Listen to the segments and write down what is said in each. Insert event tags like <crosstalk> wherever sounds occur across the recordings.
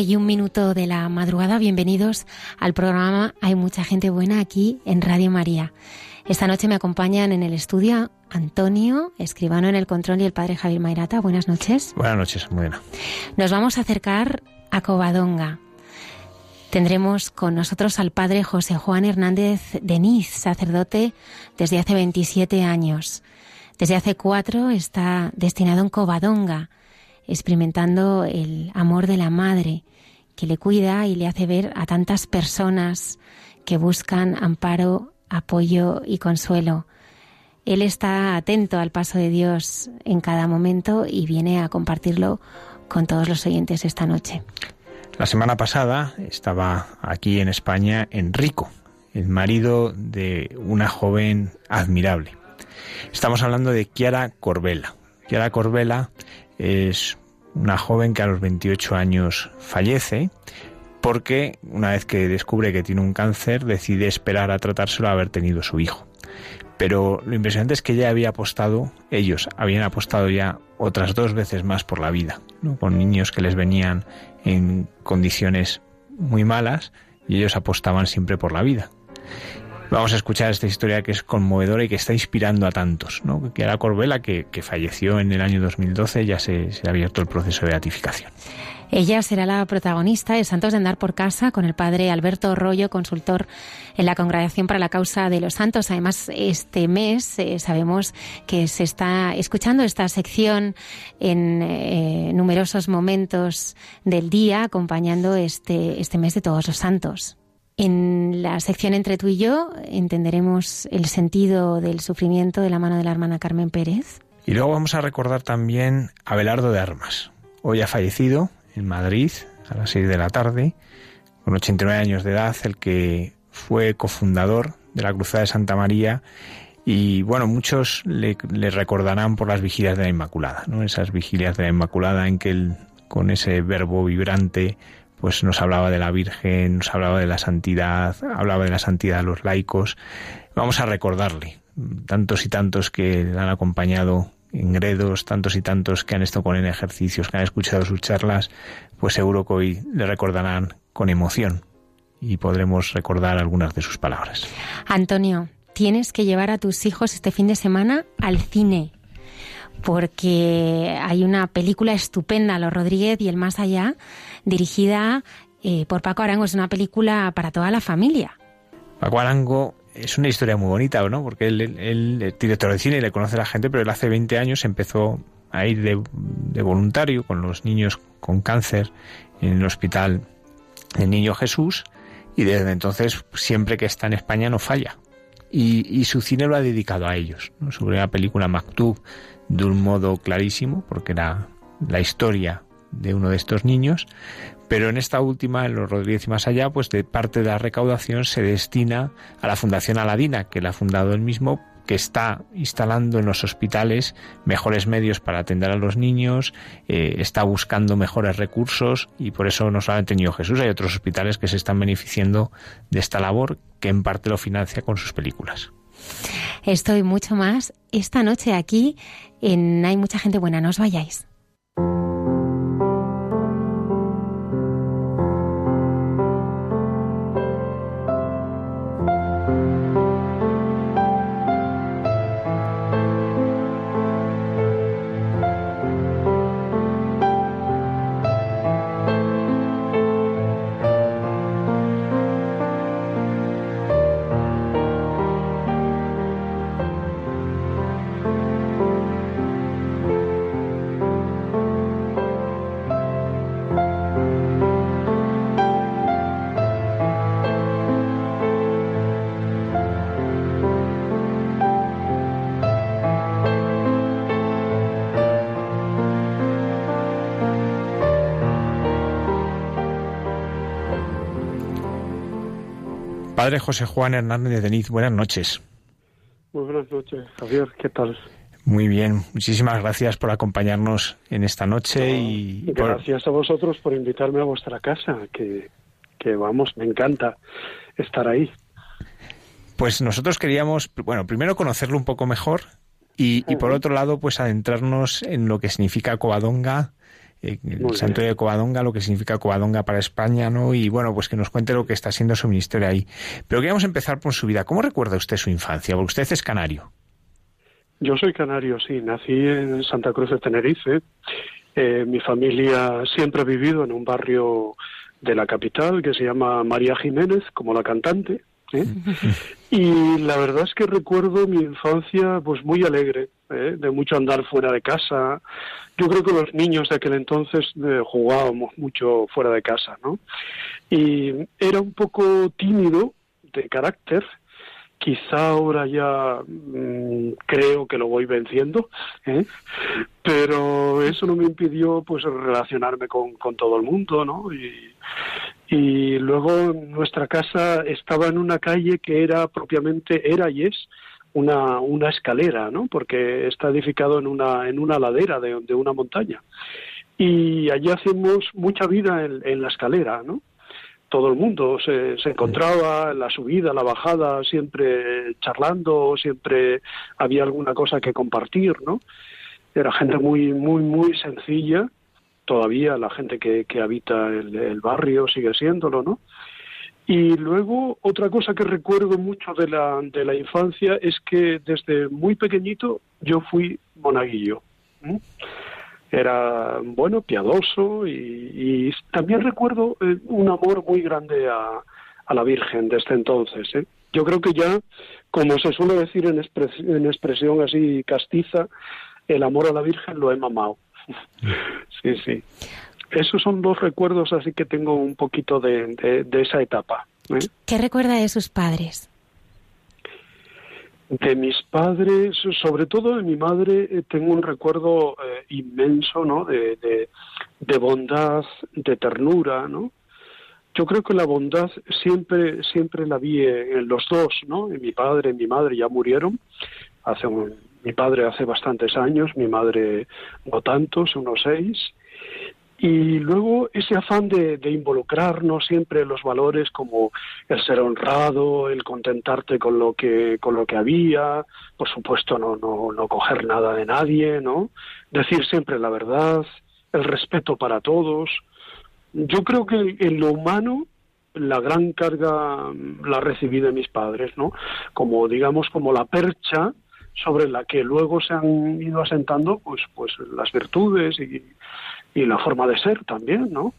Y un minuto de la madrugada. Bienvenidos al programa Hay mucha gente buena aquí en Radio María. Esta noche me acompañan en el estudio Antonio, escribano en el control, y el padre Javier Mairata. Buenas noches. Buenas noches, buena. Nos vamos a acercar a Covadonga. Tendremos con nosotros al padre José Juan Hernández Deniz, sacerdote desde hace 27 años. Desde hace cuatro está destinado en Covadonga experimentando el amor de la madre que le cuida y le hace ver a tantas personas que buscan amparo, apoyo y consuelo. Él está atento al paso de Dios en cada momento y viene a compartirlo con todos los oyentes esta noche. La semana pasada estaba aquí en España Enrico, el marido de una joven admirable. Estamos hablando de Chiara Corbella. Chiara Corbella es una joven que a los 28 años fallece porque una vez que descubre que tiene un cáncer decide esperar a tratárselo a haber tenido su hijo. Pero lo impresionante es que ella había apostado, ellos habían apostado ya otras dos veces más por la vida, con niños que les venían en condiciones muy malas y ellos apostaban siempre por la vida. Vamos a escuchar esta historia que es conmovedora y que está inspirando a tantos, ¿no? Que era Corbela, que, falleció en el año 2012, ya se, se ha abierto el proceso de beatificación. Ella será la protagonista de Santos de Andar por Casa con el padre Alberto Rollo, consultor en la Congregación para la Causa de los Santos. Además, este mes eh, sabemos que se está escuchando esta sección en eh, numerosos momentos del día, acompañando este, este mes de todos los santos. En la sección entre tú y yo entenderemos el sentido del sufrimiento de la mano de la hermana Carmen Pérez. Y luego vamos a recordar también a Belardo de Armas. Hoy ha fallecido en Madrid a las 6 de la tarde, con 89 años de edad, el que fue cofundador de la Cruzada de Santa María y bueno, muchos le, recordarán por las vigilias de la Inmaculada, ¿no? Esas vigilias de la Inmaculada en que él, con ese verbo vibrante, pues nos hablaba de la Virgen, nos hablaba de la santidad, hablaba de la santidad de los laicos. Vamos a recordarle, tantos y tantos que le han acompañado en gredos, tantos y tantos que han estado con él en ejercicios, que han escuchado sus charlas, pues seguro que hoy le recordarán con emoción y podremos recordar algunas de sus palabras. Antonio, tienes que llevar a tus hijos este fin de semana al cine porque hay una película estupenda, Los Rodríguez y el Más Allá, dirigida eh, por Paco Arango. Es una película para toda la familia. Paco Arango es una historia muy bonita, ¿no? Porque él, es director de cine y le conoce a la gente, pero él hace 20 años empezó a ir de, voluntario con los niños con cáncer en el hospital del Niño Jesús y desde entonces siempre que está en España no falla. Y, su cine lo ha dedicado a ellos. Sobre la película Maktub de un modo clarísimo, porque era la historia de uno de estos niños, pero en esta última, en los Rodríguez y más allá, pues de parte de la recaudación se destina a la Fundación Aladina, que la ha fundado él mismo, que está instalando en los hospitales mejores medios para atender a los niños, eh, está buscando mejores recursos y por eso no solamente Niño Jesús, hay otros hospitales que se están beneficiando de esta labor que en parte lo financia con sus películas. Estoy mucho más esta noche aquí en Hay mucha gente buena, no os vayáis. Padre José Juan Hernández de Deniz, buenas noches. Muy buenas noches, Javier, ¿qué tal? Muy bien, muchísimas gracias por acompañarnos en esta noche y gracias a vosotros por invitarme a vuestra casa, que, que vamos, me encanta estar ahí. Pues nosotros queríamos, bueno, primero conocerlo un poco mejor y, y por otro lado, pues adentrarnos en lo que significa Covadonga, eh, el santuario de Covadonga, lo que significa Covadonga para España, ¿no? Y bueno, pues que nos cuente lo que está haciendo su ministerio ahí. Pero queríamos empezar por su vida. ¿Cómo recuerda usted su infancia? Porque usted es canario. Yo soy canario, sí. Nací en Santa Cruz de Tenerife. Eh, mi familia siempre ha vivido en un barrio de la capital que se llama María Jiménez, como la cantante. ¿Eh? <laughs> y la verdad es que recuerdo mi infancia pues muy alegre, ¿eh? de mucho andar fuera de casa. Yo creo que los niños de aquel entonces jugábamos mucho fuera de casa, ¿no? Y era un poco tímido de carácter, quizá ahora ya mm, creo que lo voy venciendo, ¿eh? pero eso no me impidió pues relacionarme con, con todo el mundo, ¿no? Y, y luego nuestra casa estaba en una calle que era propiamente, era y es una, una escalera, ¿no? Porque está edificado en una, en una ladera de, de una montaña. Y allí hacemos mucha vida en, la escalera, ¿no? todo el mundo se, se encontraba en la subida, la bajada, siempre charlando, siempre había alguna cosa que compartir, ¿no? Era gente muy, muy, muy sencilla, todavía la gente que, que habita el, barrio sigue siéndolo, ¿no? Y luego otra cosa que recuerdo mucho de la, de la infancia es que desde muy pequeñito yo fui monaguillo era bueno, piadoso y, también recuerdo eh, un amor muy grande a, a la Virgen desde entonces. ¿eh? Yo creo que ya, como se suele decir en, en expresión así castiza, el amor a la Virgen lo he mamado. Sí, sí. Esos son dos recuerdos así que tengo un poquito de, de, esa etapa. ¿eh? ¿Qué recuerda de sus padres? de mis padres, sobre todo de mi madre, eh, tengo un recuerdo eh, inmenso, ¿no? De, de, bondad, de ternura, ¿no? Yo creo que la bondad siempre, siempre la vi en los dos, ¿no? En mi padre y mi madre ya murieron. Hace mi padre hace bastantes años, mi madre no tantos, unos seis. Y luego ese afán de, involucrarnos siempre en los valores como el ser honrado, el contentarte con lo que, con lo que había, por supuesto no, no, no coger nada de nadie, ¿no? Decir siempre la verdad, el respeto para todos. Yo creo que en lo humano la gran carga la recibí de mis padres, ¿no? Como digamos como la percha sobre la que luego se han ido asentando pues pues las virtudes y, y la forma de ser también, ¿no?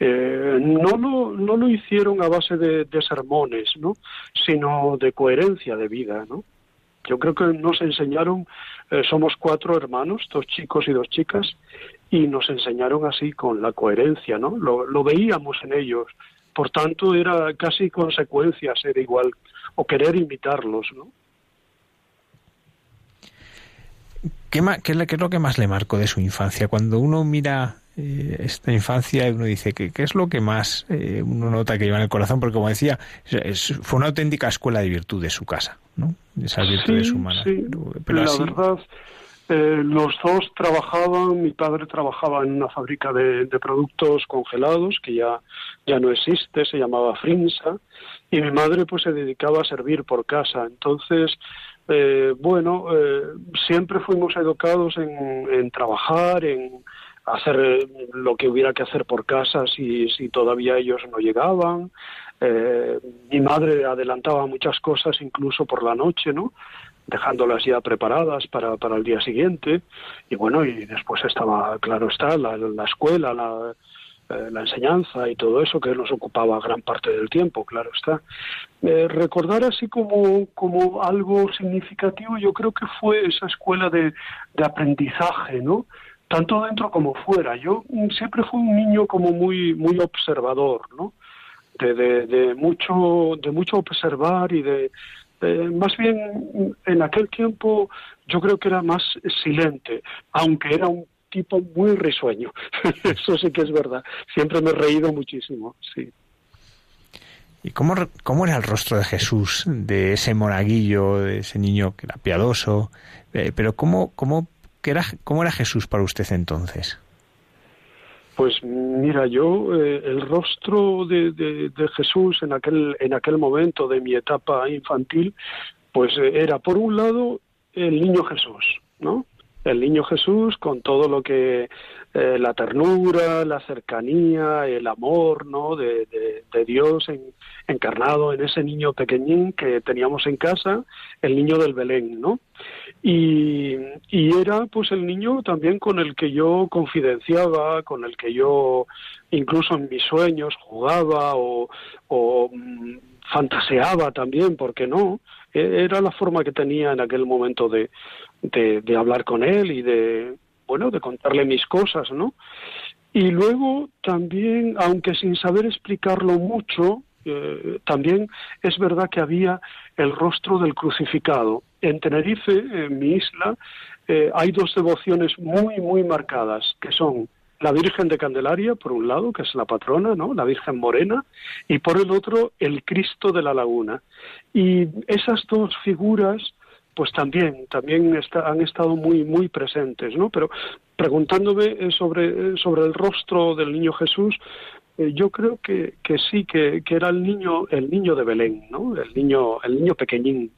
Eh, no, lo, no lo hicieron a base de, sermones, ¿no? Sino de coherencia de vida, ¿no? Yo creo que nos enseñaron, eh, somos cuatro hermanos, dos chicos y dos chicas, y nos enseñaron así con la coherencia, ¿no? Lo, lo veíamos en ellos. Por tanto, era casi consecuencia ser igual o querer imitarlos, ¿no? ¿Qué, es lo que más le marcó de su infancia? Cuando uno mira eh, esta infancia, uno dice, ¿qué, qué es lo que más eh, uno nota que lleva en el corazón? Porque, como decía, fue una auténtica escuela de virtudes su casa, ¿no? Esas virtudes humanas. Sí. Pero la verdad, eh, los dos trabajaban, mi padre trabajaba en una fábrica de, de, productos congelados que ya, ya no existe, se llamaba Frinsa, y mi madre pues se dedicaba a servir por casa. Entonces, eh, bueno, eh, siempre fuimos educados en, trabajar, en hacer lo que hubiera que hacer por casa si, si todavía ellos no llegaban. Eh, mi madre adelantaba muchas cosas incluso por la noche, ¿no? dejándolas ya preparadas para, para el día siguiente. Y bueno, y después estaba, claro está, la, la escuela, la, eh, la enseñanza y todo eso que nos ocupaba gran parte del tiempo, claro está. Eh, recordar así como, como algo significativo, yo creo que fue esa escuela de, de aprendizaje, ¿no? Tanto dentro como fuera. Yo siempre fui un niño como muy, muy observador, ¿no? De, de, de mucho, de mucho observar y de, más bien en aquel tiempo yo creo que era más silente, aunque era un tipo muy risueño. <laughs> Eso sí que es verdad. Siempre me he reído muchísimo, sí. ¿Y cómo, cómo era el rostro de Jesús, de ese monaguillo, de ese niño que era piadoso? Eh, pero ¿cómo, cómo, era, ¿cómo era Jesús para usted entonces? Pues mira, yo eh, el rostro de, de, Jesús en aquel en aquel momento de mi etapa infantil, pues eh, era por un lado el niño Jesús, ¿no? El niño Jesús con todo lo que eh, la ternura, la cercanía, el amor, ¿no? De, Dios encarnado en ese niño pequeñín que teníamos en casa, el niño del Belén, ¿no? Y, y era pues el niño también con el que yo confidenciaba, con el que yo incluso en mis sueños jugaba o, o mm, fantaseaba también, ¿por qué no? E, era la forma que tenía en aquel momento de, de, hablar con él y de, bueno, de contarle mis cosas, ¿no? Y luego también, aunque sin saber explicarlo mucho, eh, también es verdad que había el rostro del crucificado. En Tenerife, en mi isla, eh, hay dos devociones muy, muy marcadas, que son la Virgen de Candelaria, por un lado, que es la patrona, ¿no? La Virgen Morena, y por el otro, el Cristo de la Laguna. Y esas dos figuras, pues también, también han estado muy, muy presentes, ¿no? Pero preguntándome eh, sobre, eh, sobre el rostro del niño Jesús, eh, yo creo que, que sí, que, que, era el niño, el niño de Belén, ¿no? El niño, el niño pequeñín.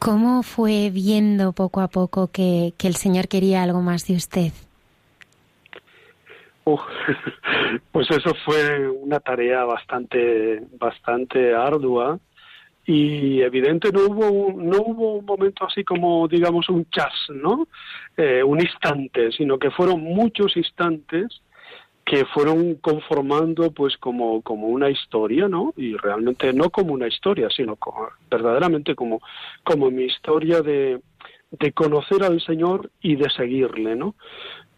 ¿Cómo fue viendo poco a poco que, el Señor quería algo más de usted? <laughs> pues eso fue una tarea bastante, bastante ardua y evidente no hubo un, no hubo un momento así como digamos un chas, ¿no? Eh, un instante, sino que fueron muchos instantes que fueron conformando pues como, como una historia, ¿no? Y realmente no como una historia, sino como, verdaderamente como, como mi historia de, de conocer al Señor y de seguirle, ¿no?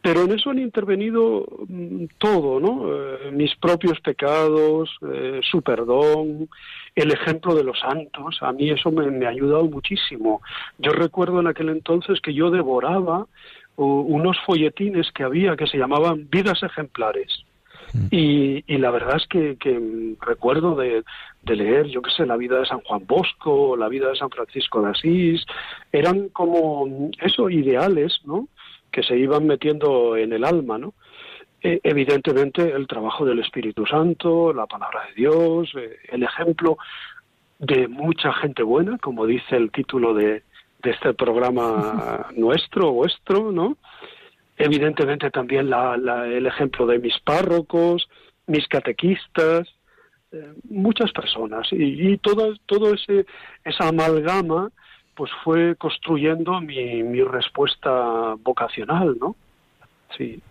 Pero en eso han intervenido mm, todo, ¿no? Eh, mis propios pecados, eh, su perdón, el ejemplo de los santos. A mí eso me, me, ha ayudado muchísimo. Yo recuerdo en aquel entonces que yo devoraba unos folletines que había que se llamaban Vidas Ejemplares. Mm. Y, la verdad es que, recuerdo de, leer, yo qué sé, la vida de San Juan Bosco, la vida de San Francisco de Asís, eran como eso, ideales, ¿no? Que se iban metiendo en el alma, ¿no? E, evidentemente el trabajo del Espíritu Santo, la palabra de Dios, eh, el ejemplo de mucha gente buena, como dice el título de, de este programa <laughs> nuestro, vuestro, ¿no? Evidentemente también la, el ejemplo de mis párrocos, mis catequistas, eh, muchas personas y, y todo, todo ese, esa amalgama pues fue construyendo mi, mi respuesta vocacional, ¿no? Sí.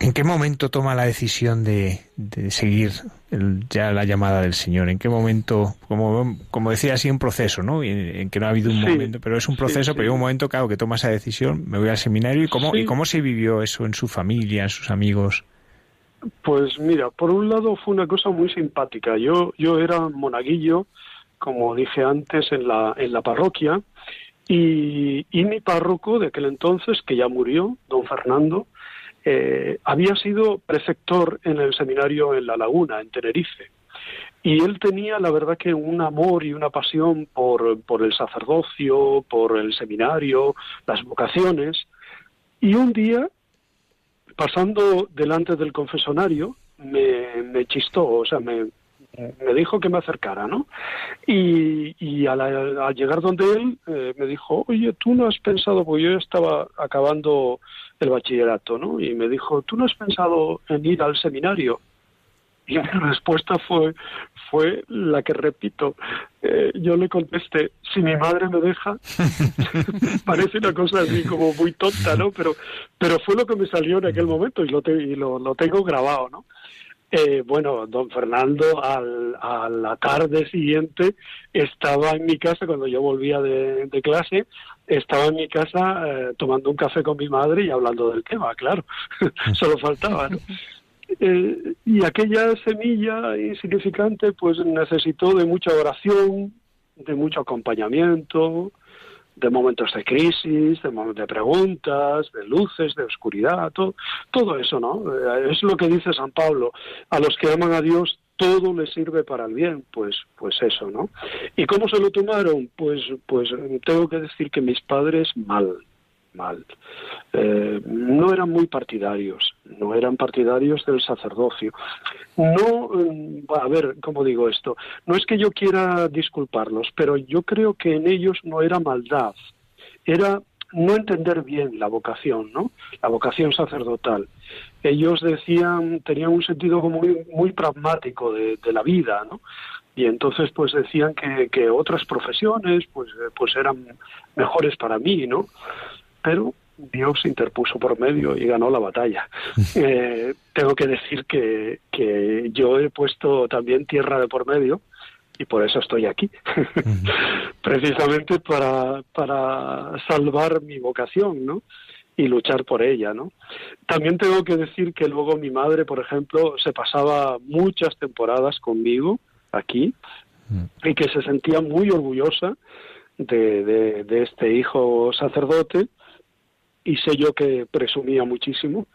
¿En qué momento toma la decisión de, seguir ya la llamada del Señor? ¿En qué momento, como, como decía así, un proceso, ¿no? En, que no ha habido un momento, pero es un proceso, pero hay un momento, claro, que toma esa decisión, me voy al seminario, ¿y cómo, ¿y cómo se vivió eso en su familia, en sus amigos? Pues mira, por un lado fue una cosa muy simpática. Yo, yo era monaguillo, como dije antes, en la, en la parroquia, y, y mi párroco de aquel entonces, que ya murió, don Fernando, eh, había sido preceptor en el seminario en La Laguna, en Tenerife. Y él tenía, la verdad, que un amor y una pasión por, por el sacerdocio, por el seminario, las vocaciones. Y un día, pasando delante del confesonario, me, me chistó, o sea, me, me dijo que me acercara, ¿no? Y, y al, llegar donde él, eh, me dijo, oye, tú no has pensado, porque yo estaba acabando el bachillerato, ¿no? Y me dijo, ¿tú no has pensado en ir al seminario? Y mi <laughs> respuesta fue, fue la que repito. Eh, yo le contesté, si mi madre me deja, <laughs> parece una cosa así como muy tonta, ¿no? Pero, pero fue lo que me salió en aquel momento y lo, y lo, lo tengo grabado, ¿no? Eh, bueno, don Fernando al, a la tarde siguiente estaba en mi casa cuando yo volvía de, clase, estaba en mi casa eh, tomando un café con mi madre y hablando del tema, claro, <laughs> solo faltaba. Eh, y aquella semilla insignificante pues necesitó de mucha oración, de mucho acompañamiento, de momentos de crisis, de, momentos de preguntas, de luces, de oscuridad, todo, todo eso, ¿no? Eh, es lo que dice San Pablo. A los que aman a Dios todo les sirve para el bien, pues, pues eso, ¿no? ¿Y cómo se lo tomaron? Pues, pues tengo que decir que mis padres mal, mal. Eh, no eran muy partidarios, no eran partidarios del sacerdocio. No, mm, a ver, ¿cómo digo esto? No es que yo quiera disculparlos, pero yo creo que en ellos no era maldad, era no entender bien la vocación, ¿no? La vocación sacerdotal. Ellos decían, tenían un sentido muy, muy pragmático de, de la vida, ¿no? y entonces pues decían que, que, otras profesiones pues pues eran mejores para mí no pero Dios interpuso por medio y ganó la batalla. <laughs> Eh, tengo que decir que, que yo he puesto también tierra de por medio y por eso estoy aquí, <laughs> precisamente para, para salvar mi vocación, ¿no? y luchar por ella, ¿no? También tengo que decir que luego mi madre, por ejemplo, se pasaba muchas temporadas conmigo aquí y que se sentía muy orgullosa de, de, de este hijo sacerdote y sé yo que presumía muchísimo.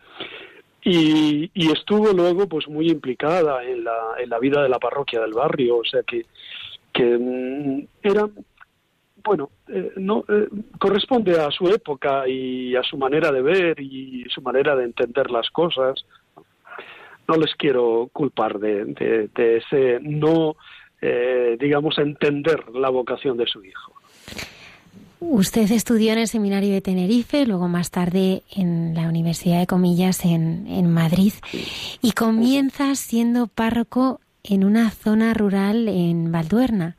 Y, estuvo luego pues muy implicada en la, en la vida de la parroquia del barrio, o sea que, que mm, era, bueno, eh, no eh, corresponde a su época y a su manera de ver y su manera de entender las cosas. No les quiero culpar de, de, ese no, eh, digamos, entender la vocación de su hijo. Usted estudió en el seminario de Tenerife, luego más tarde en la Universidad de Comillas en, Madrid y comienza siendo párroco en una zona rural en Valduerna,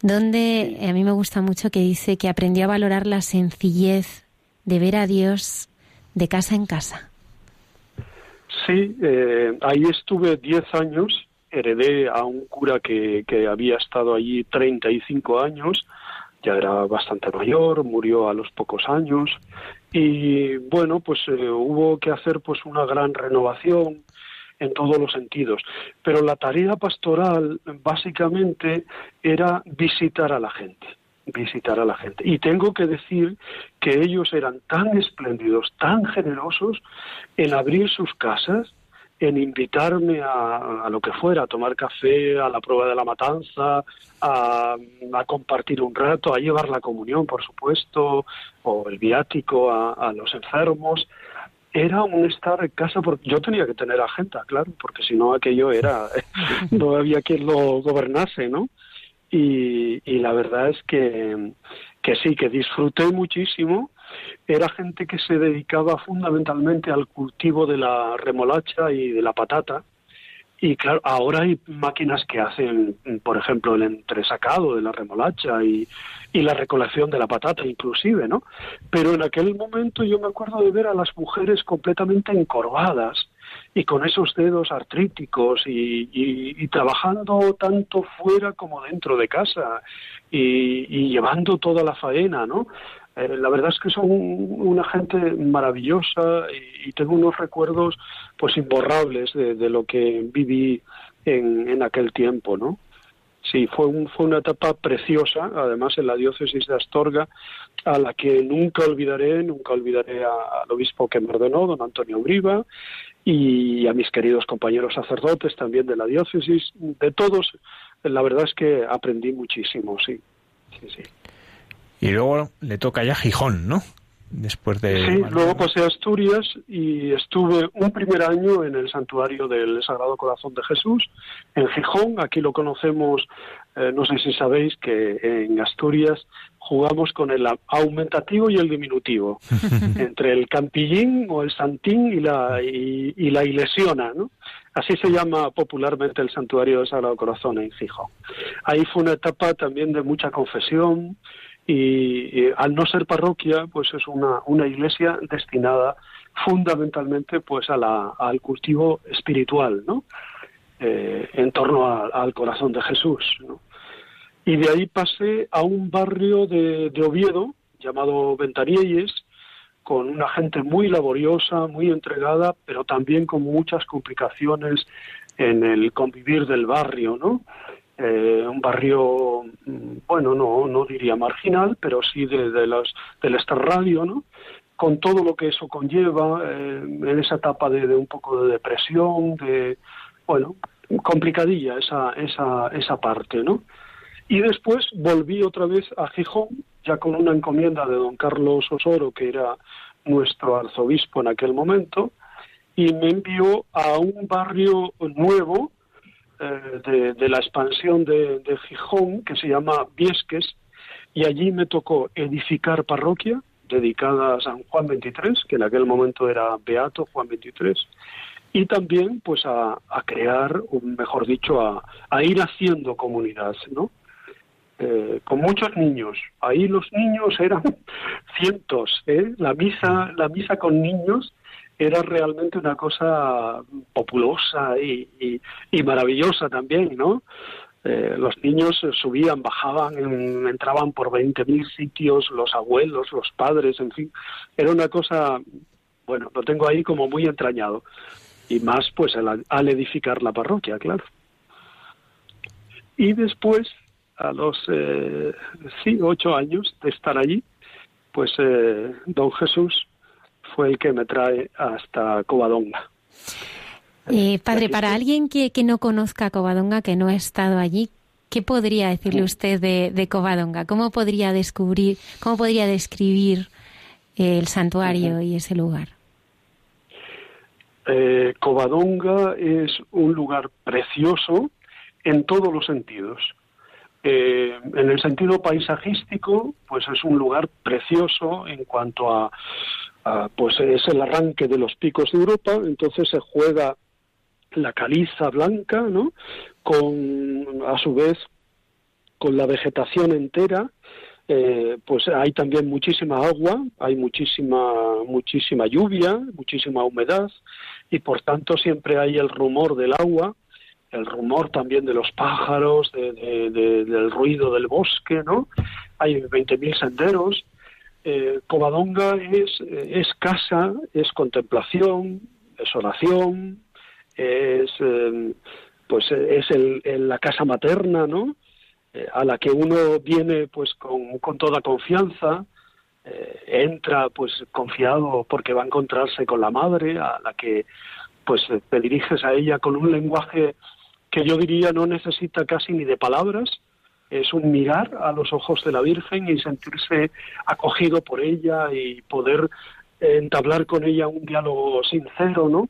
donde a mí me gusta mucho que dice que aprendió a valorar la sencillez de ver a Dios de casa en casa. Sí, eh, ahí estuve 10 años, heredé a un cura que, que había estado allí 35 años, ya era bastante mayor, murió a los pocos años y bueno, pues eh, hubo que hacer pues una gran renovación en todos los sentidos. Pero la tarea pastoral básicamente era visitar a la gente, visitar a la gente. Y tengo que decir que ellos eran tan espléndidos, tan generosos en abrir sus casas en invitarme a, lo que fuera, a tomar café, a la prueba de la matanza, a, compartir un rato, a llevar la comunión, por supuesto, o el viático a, los enfermos. Era un estar en casa, porque yo tenía que tener agenda, claro, porque si no aquello era, <laughs> no había quien lo gobernase, ¿no? Y, y la verdad es que, que sí, que disfruté muchísimo era gente que se dedicaba fundamentalmente al cultivo de la remolacha y de la patata. Y claro, ahora hay máquinas que hacen, por ejemplo, el entresacado de la remolacha y, y la recolección de la patata inclusive, ¿no? Pero en aquel momento yo me acuerdo de ver a las mujeres completamente encorvadas y con esos dedos artríticos y, trabajando tanto fuera como dentro de casa y llevando toda la faena, ¿no? Eh, la verdad es que son una gente maravillosa y, tengo unos recuerdos pues imborrables de, lo que viví en, en, aquel tiempo, ¿no? Sí, fue, un, fue una etapa preciosa, además en la diócesis de Astorga, a la que nunca olvidaré, nunca olvidaré al obispo que me ordenó, don Antonio Uriba, y a mis queridos compañeros sacerdotes también de la diócesis, de todos, la verdad es que aprendí muchísimo, sí, sí, sí. Y luego le toca ya Gijón, ¿no? Después de... Sí, luego pasé a Asturias y estuve un primer año en el santuario del Sagrado Corazón de Jesús, en Gijón. Aquí lo conocemos, eh, no sé si sabéis que en Asturias jugamos con el aumentativo y el diminutivo, <laughs> entre el campillín o el santín y la, y, y la ilesiona, ¿no? Así se llama popularmente el santuario del Sagrado Corazón en Gijón. Ahí fue una etapa también de mucha confesión, y, al no ser parroquia, pues es una, una iglesia destinada fundamentalmente pues a la, al cultivo espiritual, ¿no? Eh, en torno al corazón de Jesús. ¿no? Y de ahí pasé a un barrio de, de Oviedo llamado Ventanielles, con una gente muy laboriosa, muy entregada, pero también con muchas complicaciones en el convivir del barrio, ¿no? Eh, un barrio, bueno, no, no diría marginal, pero sí de, de los, del extrarradio, ¿no? Con todo lo que eso conlleva, eh, en esa etapa de, de, un poco de depresión, de, bueno, complicadilla esa, esa, esa parte, ¿no? Y después volví otra vez a Gijón, ya con una encomienda de don Carlos Osoro, que era nuestro arzobispo en aquel momento, y me envió a un barrio nuevo eh, de, la expansión de, Gijón, que se llama Viesques, y allí me tocó edificar parroquia dedicada a San Juan 23, que en aquel momento era Beato Juan 23, y también pues a, a crear, mejor dicho, a, a, ir haciendo comunidad, ¿no? Eh, con muchos niños. Ahí los niños eran <laughs> cientos, ¿eh? La misa, la misa con niños era realmente una cosa populosa y, maravillosa también, ¿no? Eh, los niños subían, bajaban, en, entraban por 20.000 sitios, los abuelos, los padres, en fin. Era una cosa, bueno, lo tengo ahí como muy entrañado. Y más, pues, al, al edificar la parroquia, claro. Y después, a los eh, sí, ocho años de estar allí, pues eh, don Jesús fue el que me trae hasta Covadonga. Eh, padre, para alguien que, que, no conozca Covadonga, que no ha estado allí, ¿qué podría decirle usted de, de Covadonga? ¿Cómo podría descubrir, cómo podría describir el santuario y ese lugar? Eh, Covadonga es un lugar precioso en todos los sentidos. Eh, en el sentido paisajístico, pues es un lugar precioso en cuanto a, a, pues es el arranque de los picos de Europa, entonces se juega la caliza blanca, ¿no? Con a su vez con la vegetación entera, eh, pues hay también muchísima agua, hay muchísima muchísima lluvia, muchísima humedad y por tanto siempre hay el rumor del agua el rumor también de los pájaros, de, del ruido del bosque, ¿no? Hay 20.000 senderos. Eh, Covadonga es, es casa, es contemplación, es oración, es, eh, pues es el, la casa materna, ¿no? Eh, a la que uno viene pues con, con toda confianza, eh, entra pues confiado porque va a encontrarse con la madre, a la que pues te diriges a ella con un lenguaje que yo diría no necesita casi ni de palabras, es un mirar a los ojos de la Virgen y sentirse acogido por ella y poder entablar con ella un diálogo sincero, ¿no?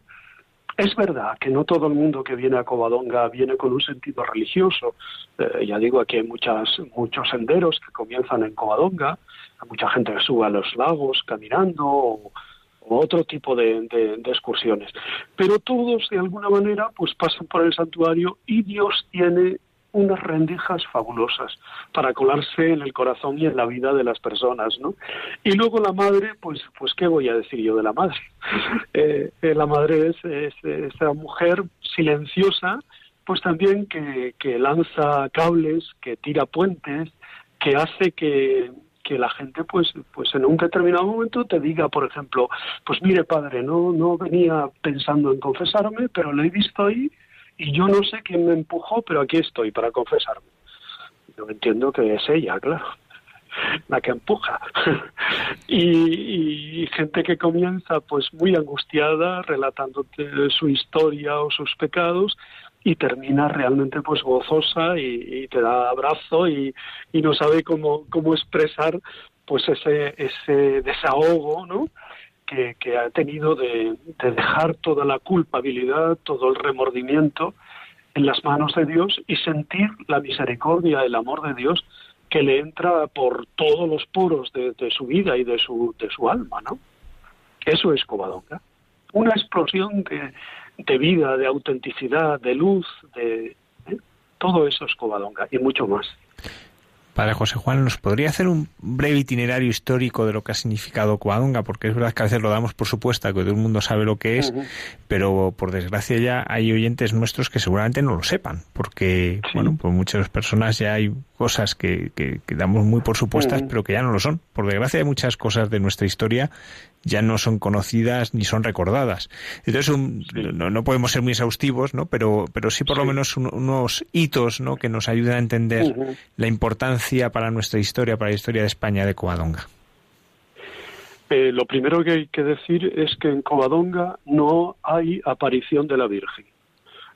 Es verdad que no todo el mundo que viene a Covadonga viene con un sentido religioso. Eh, ya digo, aquí hay muchas, muchos senderos que comienzan en Covadonga, hay mucha gente que sube a los lagos caminando o, o otro tipo de, de, de, excursiones. Pero todos, de alguna manera, pues pasan por el santuario y Dios tiene unas rendijas fabulosas para colarse en el corazón y en la vida de las personas, ¿no? Y luego la madre, pues, pues qué voy a decir yo de la madre. <laughs> Eh, eh, la madre es, es, esa mujer silenciosa, pues también que, que lanza cables, que tira puentes, que hace que, que la gente pues pues en un determinado momento te diga por ejemplo pues mire padre no no venía pensando en confesarme pero lo he visto ahí y yo no sé quién me empujó pero aquí estoy para confesarme yo entiendo que es ella claro <laughs> la que empuja <laughs> y, y, gente que comienza pues muy angustiada relatándote su historia o sus pecados y termina realmente pues gozosa y, y te da abrazo y, y, no sabe cómo, cómo expresar pues ese, ese desahogo, ¿no? Que, ha tenido de, de, dejar toda la culpabilidad, todo el remordimiento en las manos de Dios y sentir la misericordia, el amor de Dios que le entra por todos los poros de, de su vida y de su, de su alma, ¿no? Eso es Covadonga. Una explosión de, de vida, de autenticidad, de luz, de ¿eh? todo eso es Covadonga y mucho más. Padre José Juan, ¿nos podría hacer un breve itinerario histórico de lo que ha significado Covadonga? Porque es verdad que a veces lo damos por supuesto, que todo el mundo sabe lo que es, uh -huh. pero por desgracia ya hay oyentes nuestros que seguramente no lo sepan, porque, sí. bueno, por muchas personas ya hay cosas que, que, que damos muy por supuestas, uh -huh. pero que ya no lo son. Por desgracia hay muchas cosas de nuestra historia ya no son conocidas ni son recordadas. Entonces, un, sí. no, no, podemos ser muy exhaustivos, ¿no? Pero, pero sí por sí. lo menos un, unos hitos, ¿no? Que nos ayuden a entender uh -huh. la importancia para nuestra historia, para la historia de España de Covadonga? Eh, lo primero que hay que decir es que en Covadonga no hay aparición de la Virgen.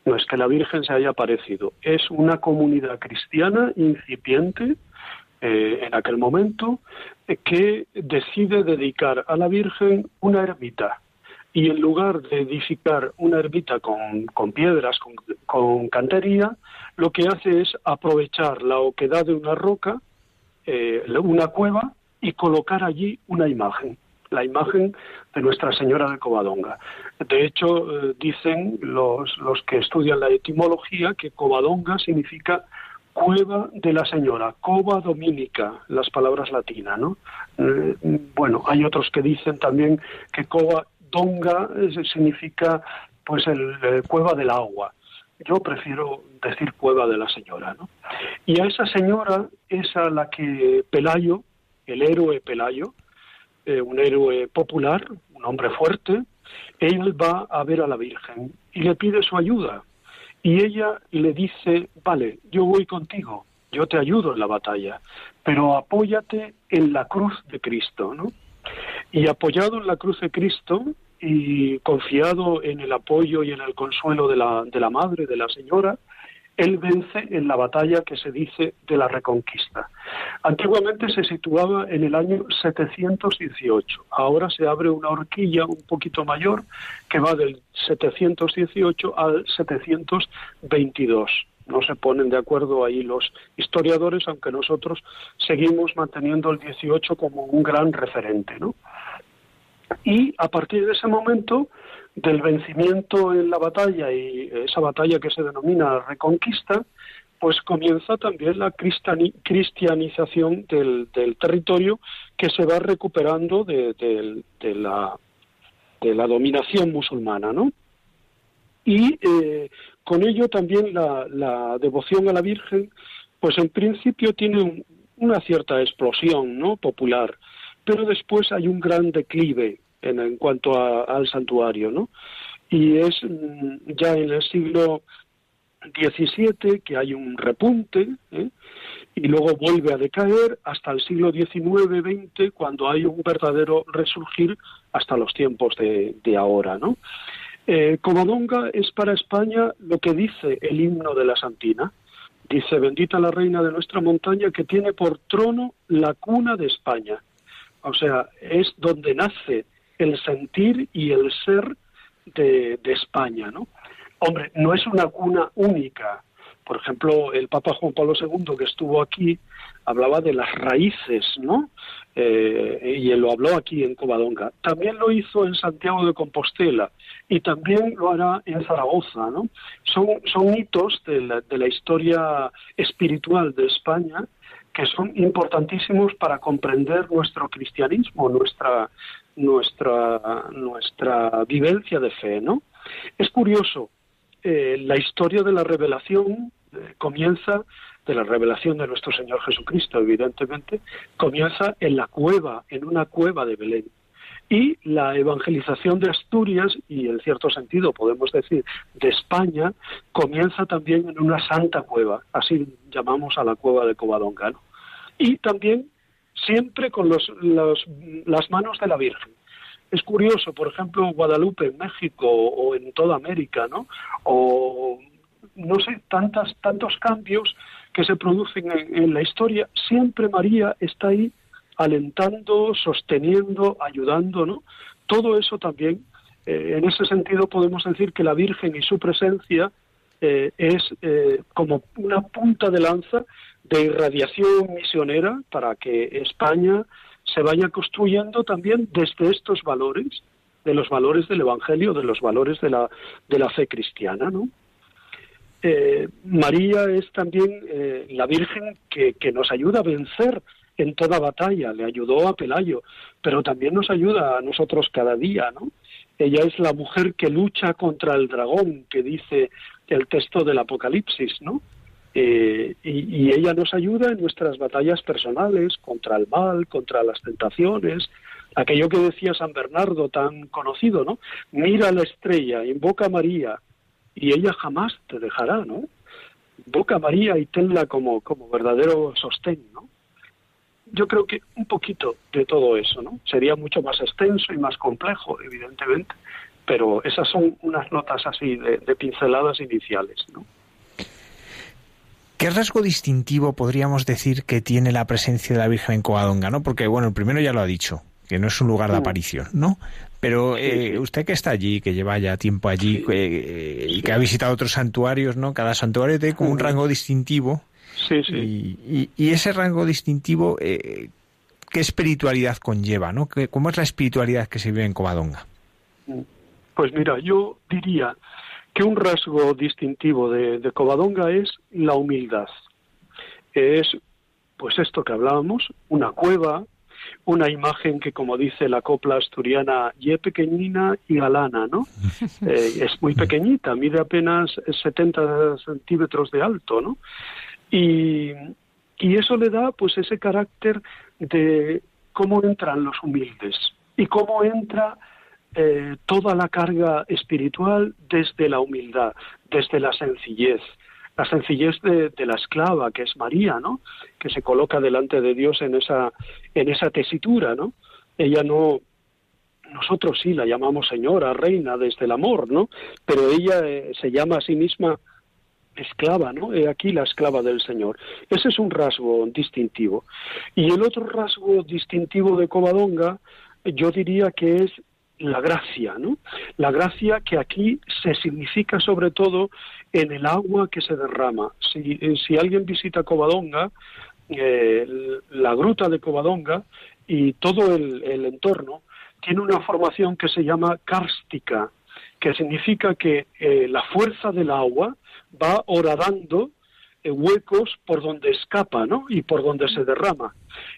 No es que la Virgen se haya aparecido, es una comunidad cristiana incipiente eh, en aquel momento eh, que decide dedicar a la Virgen una ermita y en lugar de edificar una ermita con, con piedras, con, con, cantería, lo que hace es aprovechar la oquedad de una roca, eh, una cueva, y colocar allí una imagen, la imagen de Nuestra Señora de Covadonga. De hecho, dicen los, los que estudian la etimología que Covadonga significa cueva de la señora, cova dominica, las palabras latinas, ¿no? Eh, bueno, hay otros que dicen también que cova donga eh, significa pues el, cueva del agua. Yo prefiero decir cueva de la señora, ¿no? Y a esa señora es a la que Pelayo, el héroe Pelayo, eh, un héroe popular, un hombre fuerte, él va a ver a la Virgen y le pide su ayuda. Y ella le dice, vale, yo voy contigo, yo te ayudo en la batalla, pero apóyate en la cruz de Cristo, ¿no? Y apoyado en la cruz de Cristo y confiado en el apoyo y en el consuelo de la, de la Madre, de la Señora, él vence en la batalla que se dice de la Reconquista. Antiguamente se situaba en el año 718. Ahora se abre una horquilla un poquito mayor que va del 718 al 722 no se ponen de acuerdo ahí los historiadores, aunque nosotros seguimos manteniendo el 18 como un gran referente, ¿no? Y a partir de ese momento, del vencimiento en la batalla y esa batalla que se denomina Reconquista, pues comienza también la cristianización del, territorio que se va recuperando de, la, de la dominación musulmana, ¿no? Y eh, con ello también la, devoción a la Virgen, pues en principio tiene una cierta explosión no popular, pero después hay un gran declive en, cuanto al santuario, ¿no? Y es mm, ya en el siglo XVII que hay un repunte, ¿eh? y luego vuelve a decaer hasta el siglo XIX-XX, cuando hay un verdadero resurgir hasta los tiempos de, de ahora, ¿no? Eh, Covadonga es para España lo que dice el himno de la Santina. Dice, bendita la reina de nuestra montaña que tiene por trono la cuna de España. O sea, es donde nace el sentir y el ser de, España, ¿no? Hombre, no es una cuna única. Por ejemplo, el Papa Juan Pablo II, que estuvo aquí, hablaba de las raíces, ¿no? Eh, y él lo habló aquí en Covadonga. También lo hizo en Santiago de Compostela y también lo hará en Zaragoza, ¿no? Son, son hitos de la, de la historia espiritual de España que son importantísimos para comprender nuestro cristianismo, nuestra, nuestra, nuestra vivencia de fe, ¿no? Es curioso, eh, la historia de la revelación eh, comienza de la revelación de nuestro Señor Jesucristo, evidentemente, comienza en la cueva, en una cueva de Belén. Y la evangelización de Asturias, y en cierto sentido podemos decir de España, comienza también en una santa cueva, así llamamos a la cueva de Covadonga. Y también siempre con los, las manos de la Virgen. Es curioso, por ejemplo, Guadalupe en México o en toda América, ¿no? O no sé, tantas, tantos cambios que se producen en, la historia, siempre María está ahí alentando, sosteniendo, ayudando, ¿no? Todo eso también, eh, en ese sentido podemos decir que la Virgen y su presencia eh, es eh, como una punta de lanza de irradiación misionera para que España se vaya construyendo también desde estos valores, de los valores del Evangelio, de los valores de la, de la fe cristiana, ¿no? Eh, María es también la Virgen que, que, nos ayuda a vencer en toda batalla, le ayudó a Pelayo, pero también nos ayuda a nosotros cada día, ¿no? Ella es la mujer que lucha contra el dragón, que dice el texto del Apocalipsis, ¿no? Eh, y, ella nos ayuda en nuestras batallas personales contra el mal, contra las tentaciones, aquello que decía San Bernardo tan conocido, ¿no? Mira la estrella, invoca a María, y ella jamás te dejará, ¿no? invoca a María y tenla como, como verdadero sostén, ¿no? Yo creo que un poquito de todo eso, ¿no? Sería mucho más extenso y más complejo, evidentemente, pero esas son unas notas así de, de pinceladas iniciales, ¿no? ¿Qué rasgo distintivo podríamos decir que tiene la presencia de la Virgen en Covadonga? ¿no? Porque, bueno, el primero ya lo ha dicho, que no es un lugar de mm. aparición, ¿no? Pero eh, usted que está allí, que lleva ya tiempo allí eh, y que ha visitado otros santuarios, ¿no? Cada santuario tiene como un rango distintivo. Sí, sí. Y, y, ese rango distintivo, eh, ¿qué espiritualidad conlleva, no? ¿Cómo es la espiritualidad que se vive en Covadonga? Pues mira, yo diría que un rasgo distintivo de, Covadonga es la humildad. Es, pues esto que hablábamos, una cueva, una imagen que, como dice la copla asturiana, ye pequeñina y galana, ¿no? <laughs> Eh, es muy pequeñita, mide apenas 70 centímetros de alto, ¿no? Y, y eso le da, pues, ese carácter de cómo entran los humildes y cómo entra eh, toda la carga espiritual desde la humildad, desde la sencillez, la sencillez de, la esclava que es María, ¿no? Que se coloca delante de Dios en esa en esa tesitura, ¿no? Ella no nosotros sí la llamamos señora, reina desde el amor, ¿no? Pero ella eh, se llama a sí misma esclava, ¿no? He aquí la esclava del Señor. Ese es un rasgo distintivo. Y el otro rasgo distintivo de Covadonga, yo diría que es la gracia, ¿no? La gracia que aquí se significa sobre todo en el agua que se derrama. Si, eh, alguien visita Covadonga, eh, la gruta de Covadonga y todo el, entorno tiene una formación que se llama kárstica, que significa que eh, la fuerza del agua va horadando huecos por donde escapa, ¿no? Y por donde se derrama.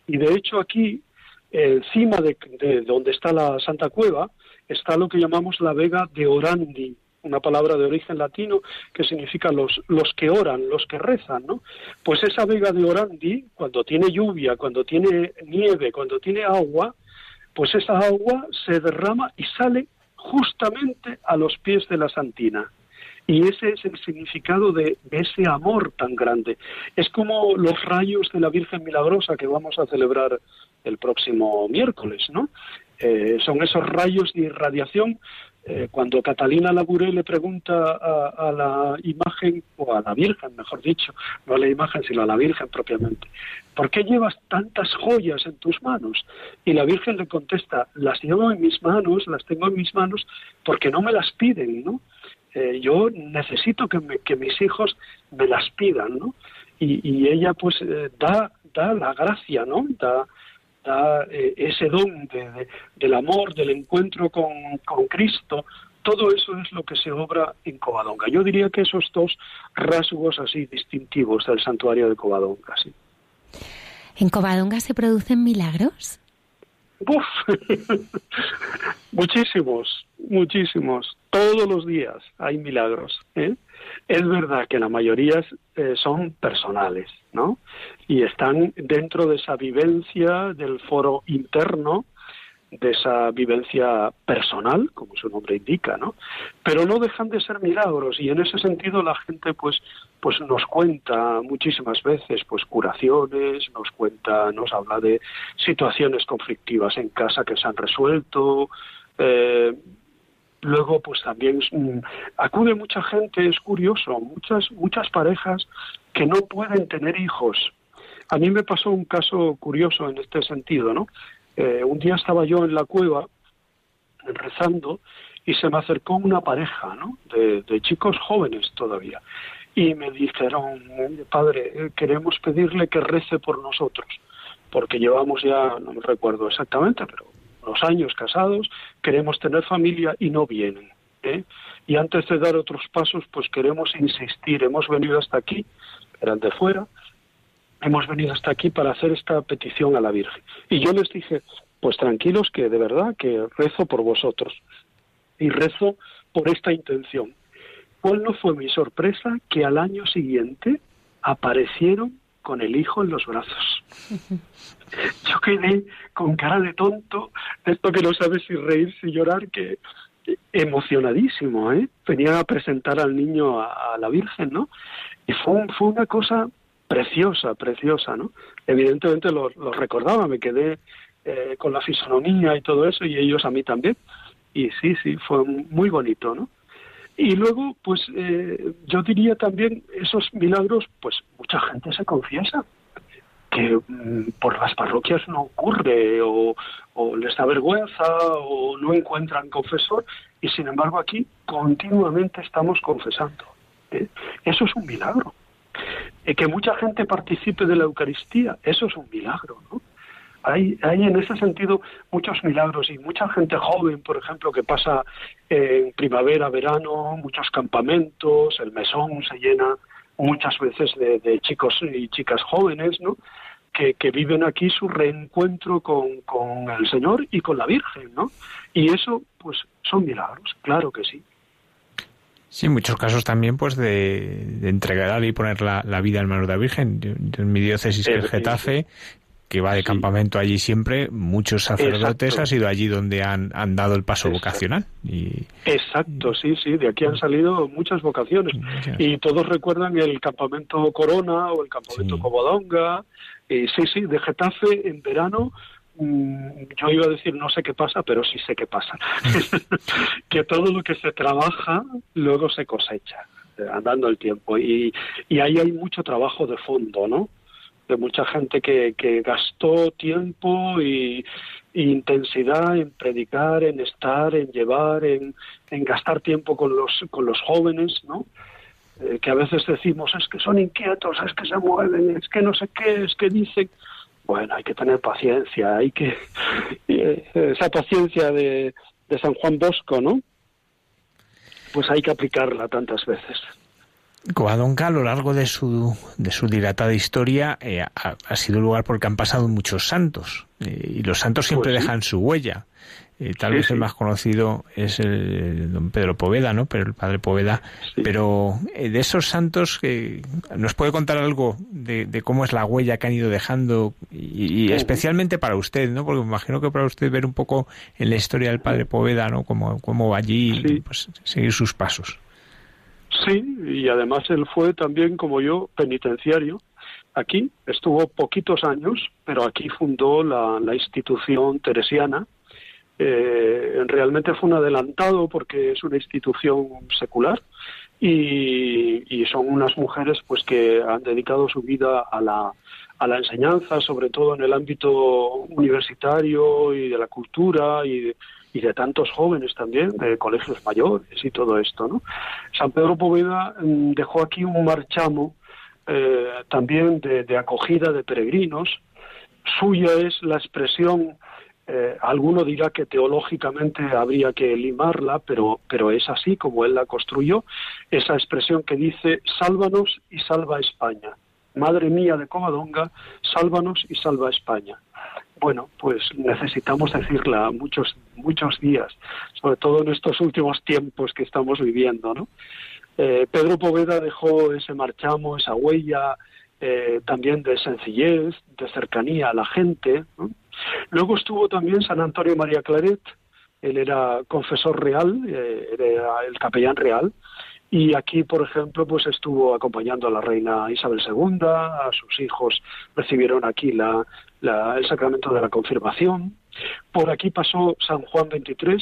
Y de hecho aquí encima de, donde está la Santa Cueva está lo que llamamos la vega de Orandi, una palabra de origen latino que significa los, los que oran, los que rezan, ¿no? Pues esa vega de Orandi, cuando tiene lluvia, cuando tiene nieve, cuando tiene agua, pues esa agua se derrama y sale justamente a los pies de la Santina. Y ese es el significado de, ese amor tan grande. Es como los rayos de la Virgen Milagrosa que vamos a celebrar el próximo miércoles, ¿no? Eh, son esos rayos de irradiación. Eh, cuando Catalina Labouré le pregunta a, la imagen, o a la Virgen, mejor dicho, no a la imagen, sino a la Virgen propiamente, ¿por qué llevas tantas joyas en tus manos? Y la Virgen le contesta, las llevo en mis manos, las tengo en mis manos, porque no me las piden, ¿no? Eh, yo necesito que, que, mis hijos me las pidan, ¿no? Y, ella pues da, da la gracia, ¿no? Da, da eh, ese don del amor, del encuentro con, Cristo, todo eso es lo que se obra en Covadonga. Yo diría que esos dos rasgos así distintivos del santuario de Covadonga. ¿sí? ¿En Covadonga se producen milagros? Uf, <laughs> muchísimos, muchísimos. Todos los días hay milagros. ¿eh? Es verdad que la mayoría eh, son personales, ¿no? Y están dentro de esa vivencia del foro interno, de esa vivencia personal, como su nombre indica, ¿no? Pero no dejan de ser milagros y en ese sentido la gente pues pues nos cuenta muchísimas veces pues curaciones, nos cuenta, nos habla de situaciones conflictivas en casa que se han resuelto, eh, Luego, pues también acude mucha gente, es curioso, muchas, muchas parejas que no pueden tener hijos. A mí me pasó un caso curioso en este sentido, ¿no? Eh, un día estaba yo en la cueva rezando y se me acercó una pareja, ¿no? De, de chicos jóvenes todavía. Y me dijeron, padre, eh, queremos pedirle que rece por nosotros, porque llevamos ya, no me recuerdo exactamente, pero los años casados, queremos tener familia y no vienen. ¿eh? Y antes de dar otros pasos, pues queremos insistir. Hemos venido hasta aquí, eran de fuera, hemos venido hasta aquí para hacer esta petición a la Virgen. Y yo les dije, pues tranquilos que de verdad que rezo por vosotros y rezo por esta intención. ¿Cuál no fue mi sorpresa? Que al año siguiente aparecieron con el hijo en los brazos. <laughs> Yo quedé con cara de tonto, esto que no sabes si reír, si llorar, que emocionadísimo, ¿eh? Venía a presentar al niño a, la Virgen, ¿no? Y fue, fue una cosa preciosa, preciosa, ¿no? Evidentemente lo, recordaba, me quedé eh, con la fisonomía y todo eso, y ellos a mí también. Y sí, sí, fue muy bonito, ¿no? Y luego, pues eh, yo diría también, esos milagros, pues mucha gente se confiesa, que mm, por las parroquias no ocurre, o, o, les da vergüenza, o no encuentran confesor, y sin embargo aquí continuamente estamos confesando. ¿eh? Eso es un milagro. Eh, que mucha gente participe de la Eucaristía, eso es un milagro, ¿no? Hay, hay en ese sentido muchos milagros y mucha gente joven, por ejemplo, que pasa en primavera, verano, muchos campamentos, el mesón se llena muchas veces de, chicos y chicas jóvenes, ¿no? Que, que, viven aquí su reencuentro con, con, el Señor y con la Virgen, ¿no? Y eso, pues, son milagros, claro que sí. Sí, en muchos casos también, pues, de, entregar y poner la, vida en manos de la Virgen. en mi diócesis, que es Getafe, que va de campamento allí siempre, muchos sacerdotes han sido allí donde han, han dado el paso vocacional. Y... Exacto, sí, sí, de aquí han salido muchas vocaciones. Y todos recuerdan el campamento Corona o el campamento Cobodonga. sí, sí, de Getafe en verano mm, yo iba a decir no sé qué pasa, pero sí sé qué pasa. <laughs> <laughs> que todo lo que se trabaja luego se cosecha, andando el tiempo. Y, y ahí hay mucho trabajo de fondo, ¿no? De mucha gente que, que gastó tiempo y, intensidad en predicar, en estar, en llevar, en, en gastar tiempo con los, con los jóvenes, ¿no? Eh, que a veces decimos es que son inquietos, es que se mueven, es que no sé qué, es que dicen. Bueno, hay que tener paciencia, hay que. <laughs> Eh, esa paciencia de, de San Juan Bosco, ¿no? Pues hay que aplicarla tantas veces. Covadonga a lo largo de su, de su dilatada historia eh, ha, sido lugar porque han pasado muchos santos eh, y los santos siempre pues dejan su huella. Eh, tal vez el más conocido es el, don Pedro Poveda, ¿no? Pero el padre Poveda. Pero de esos santos, que ¿nos puede contar algo de, cómo es la huella que han ido dejando? Y, especialmente para usted, ¿no? Porque me imagino que para usted ver un poco en la historia del padre Poveda, ¿no? Cómo, cómo va allí, pues seguir sus pasos. Sí, y además él fue también, como yo, penitenciario. Aquí estuvo poquitos años, pero aquí fundó la, institución teresiana. Eh, realmente fue un adelantado porque es una institución secular y, y, son unas mujeres pues que han dedicado su vida a la, a la enseñanza, sobre todo en el ámbito universitario y de la cultura y y de tantos jóvenes también, de colegios mayores y todo esto. ¿no? San Pedro Poveda mm, dejó aquí un marchamo eh, también de, acogida de peregrinos. Suya es la expresión, eh, alguno dirá que teológicamente habría que limarla, pero, pero es así como él la construyó, esa expresión que dice, sálvanos y salva España. Madre mía de Covadonga, sálvanos y salva España bueno, pues necesitamos decirla muchos, muchos días, sobre todo en estos últimos tiempos que estamos viviendo, ¿no? Eh, Pedro Poveda dejó ese marchamo, esa huella eh, también de sencillez, de cercanía a la gente. Luego estuvo también San Antonio María Claret, él era confesor real, eh, era el capellán real, y aquí, por ejemplo, pues estuvo acompañando a la reina Isabel II, a sus hijos recibieron aquí la, el sacramento de la confirmación. Por aquí pasó San Juan XXIII,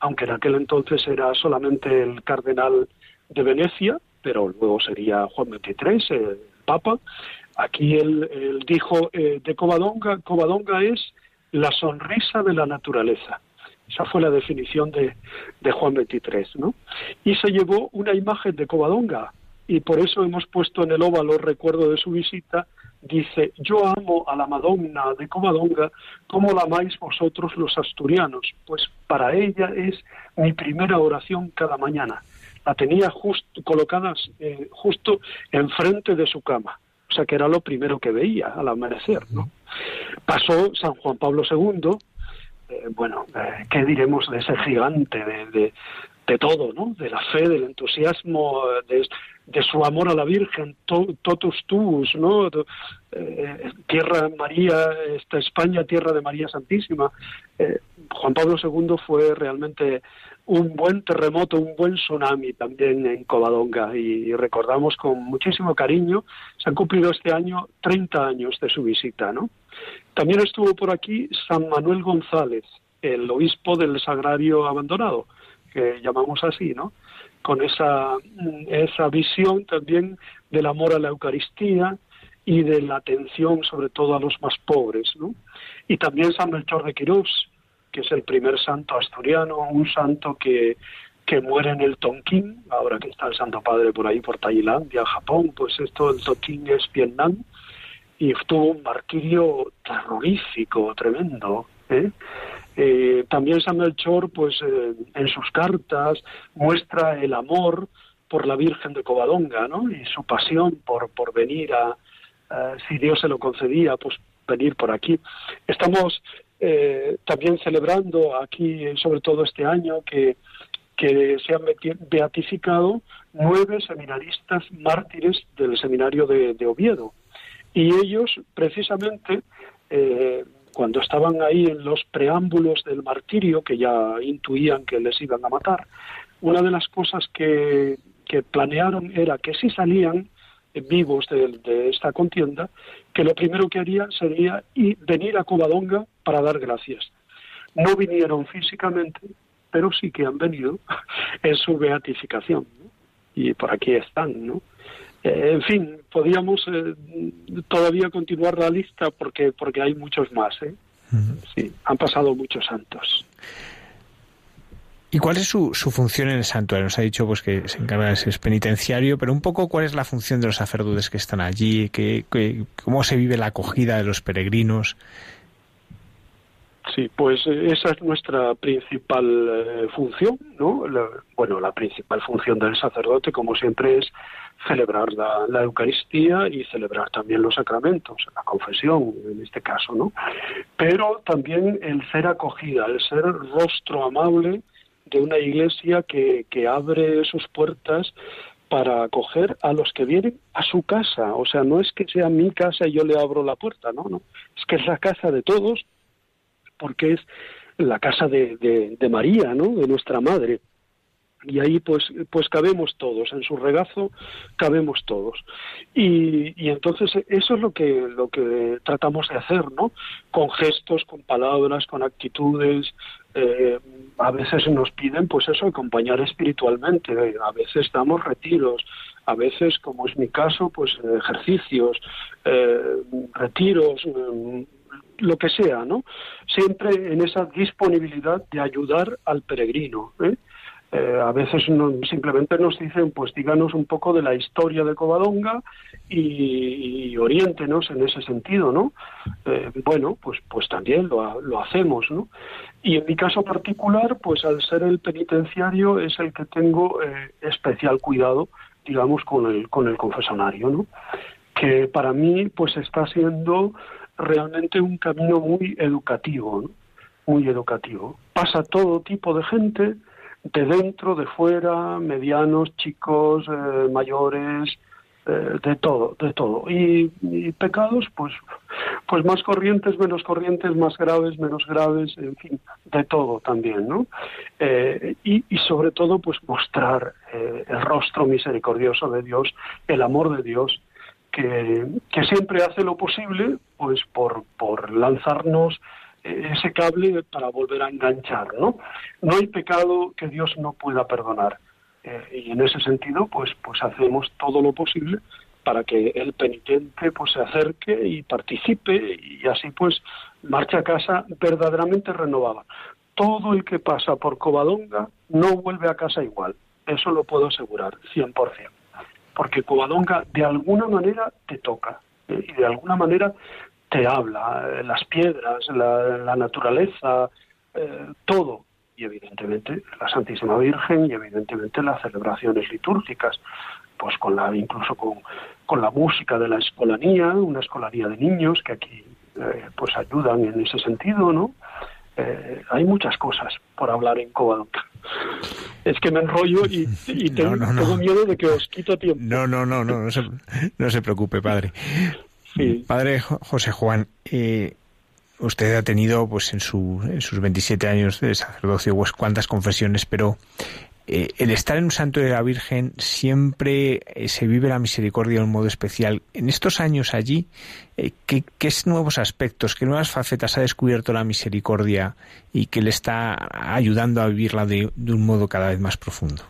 aunque en aquel entonces era solamente el cardenal de Venecia, pero luego sería Juan XXIII, el Papa. Aquí él, dijo eh, de Covadonga, Covadonga es la sonrisa de la naturaleza. Esa fue la definición de, de Juan XXIII, ¿no? Y se llevó una imagen de Covadonga, y por eso hemos puesto en el óvalo recuerdo de su visita, dice, yo amo a la Madonna de Covadonga como la amáis vosotros los asturianos, pues para ella es mi primera oración cada mañana. La tenía justo, colocada eh, justo enfrente de su cama, o sea que era lo primero que veía al amanecer. ¿no? Pasó San Juan Pablo II, eh, bueno, eh, ¿qué diremos de ese gigante de, de, todo, ¿no? De la fe, del entusiasmo, de, de su amor a la Virgen, totus tuus, ¿no? Eh, tierra María, esta España, tierra de María Santísima. Juan Pablo II fue realmente un buen terremoto, un buen tsunami también en Covadonga y recordamos con muchísimo cariño, se han cumplido este año 30 años de su visita, ¿no? También estuvo por aquí San Manuel González, el obispo del Sagrario Abandonado, que llamamos así, ¿no? Con esa, esa visión también del amor a la Eucaristía y de la atención sobre todo a los más pobres, ¿no? Y también San Melchor de Quirós, que es el primer santo asturiano, un santo que, que muere en el Tonkin, ahora que está el Santo Padre por ahí, por Tailandia, Japón, pues esto, el Tonkin es Vietnam, y tuvo un martirio terrorífico, tremendo. ¿eh? Eh, también San Melchor, pues eh, en sus cartas muestra el amor por la Virgen de Covadonga. Y su pasión por, por venir a, si Dios se lo concedía, pues venir por aquí. Estamos también celebrando aquí, sobre todo este año, que, que se han beatificado nueve seminaristas mártires del seminario de, Oviedo. Y ellos, precisamente, eh, cuando estaban ahí en los preámbulos del martirio, que ya intuían que les iban a matar, una de las cosas que, planearon era que si salían vivos de, esta contienda, que lo primero que harían sería ir, venir a Covadonga para dar gracias. No vinieron físicamente, pero sí que han venido <laughs> en su beatificación. Y por aquí están, ¿no? Eh, en fin, podríamos eh, todavía continuar la lista porque, porque hay muchos más. ¿eh? Sí, han pasado muchos santos. ¿Y cuál es su, su, función en el santuario? Nos ha dicho pues que se encarga de ser penitenciario, pero un poco cuál es la función de los sacerdotes que están allí, que, cómo se vive la acogida de los peregrinos. Sí, pues esa es nuestra principal función, ¿no? bueno, la principal función del sacerdote, como siempre, es celebrar la, Eucaristía y celebrar también los sacramentos, la confesión en este caso, ¿no? Pero también el ser acogida, el ser rostro amable de una iglesia que, que abre sus puertas para acoger a los que vienen a su casa. O sea, no es que sea mi casa y yo le abro la puerta, no, no. Es que es la casa de todos, porque es la casa de, de, María, ¿no? De nuestra madre. Y ahí pues pues cabemos todos en su regazo cabemos todos. Y, y, entonces eso es lo que lo que tratamos de hacer no con gestos con palabras con actitudes. Eh, a veces nos piden pues eso acompañar espiritualmente. A veces damos retiros. A veces como es mi caso pues ejercicios eh, retiros mm, lo que sea, ¿no? Siempre en esa disponibilidad de ayudar al peregrino. ¿eh? Eh, a veces simplemente nos dicen, pues díganos un poco de la historia de Covadonga y, y oriéntenos en ese sentido, ¿no? Eh, bueno, pues, pues también lo, lo, hacemos, ¿no? Y en mi caso particular, pues al ser el penitenciario es el que tengo especial cuidado, digamos, con el, con el confesonario, ¿no? Que para mí, pues está siendo realmente un camino muy educativo, ¿no? Muy educativo. Pasa todo tipo de gente, de dentro, de fuera, medianos, chicos, eh, mayores, eh, de todo, de todo. Y, pecados, pues, pues más corrientes, menos corrientes, más graves, menos graves, en fin, de todo también, ¿no? Eh, y, y, sobre todo, pues mostrar el rostro misericordioso de Dios, el amor de Dios, que, que siempre hace lo posible, pues por, por lanzarnos ese cable para volver a enganchar, ¿no? No hay pecado que Dios no pueda perdonar. Eh, y en ese sentido, pues, pues hacemos todo lo posible para que el penitente pues se acerque y participe y así pues marcha a casa verdaderamente renovada. Todo el que pasa por Covadonga no vuelve a casa igual, eso lo puedo asegurar, 100%, porque Covadonga de alguna manera te toca ¿eh? Y de alguna manera te habla, eh, las piedras, la, naturaleza, eh, todo. Y evidentemente la Santísima Virgen y evidentemente las celebraciones litúrgicas, pues con la, incluso con, con la música de la escolanía, una escolanía de niños que aquí eh, pues ayudan en ese sentido, ¿no? Hay muchas cosas por hablar en Covadonga. Es que me enrollo y, <laughs> tengo, miedo de que os quito tiempo. No, no, no, no, no se, no se preocupe, padre. Padre José Juan, eh, usted ha tenido, pues en, su, en sus 27 años de sacerdocio, pues cuántas confesiones, pero eh, el estar en un santo de la Virgen siempre eh, se vive la misericordia de un modo especial. En estos años allí, eh, ¿qué, nuevos aspectos, qué nuevas facetas ha descubierto la misericordia y que le está ayudando a vivirla de, un modo cada vez más profundo?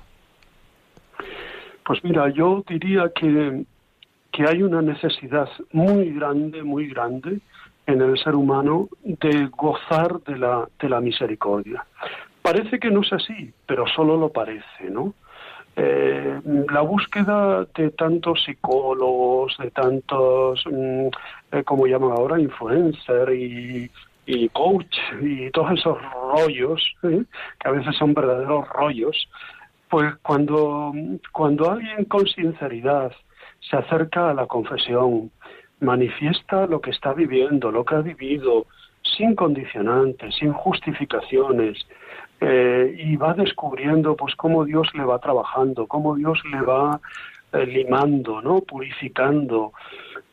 Pues mira, yo diría que, que hay una necesidad muy grande, muy grande en el ser humano de gozar de la, de la misericordia. Parece que no es así, pero solo lo parece, ¿no? Eh, la búsqueda de tantos psicólogos, de tantos, mm, eh, como llaman ahora, influencer y, coach y todos esos rollos, ¿eh? que a veces son verdaderos rollos, pues cuando, cuando alguien con sinceridad se acerca a la confesión, manifiesta lo que está viviendo, lo que ha vivido, sin condicionantes, sin justificaciones, eh, y va descubriendo pues cómo Dios le va trabajando, cómo Dios le va eh, limando, ¿no? purificando,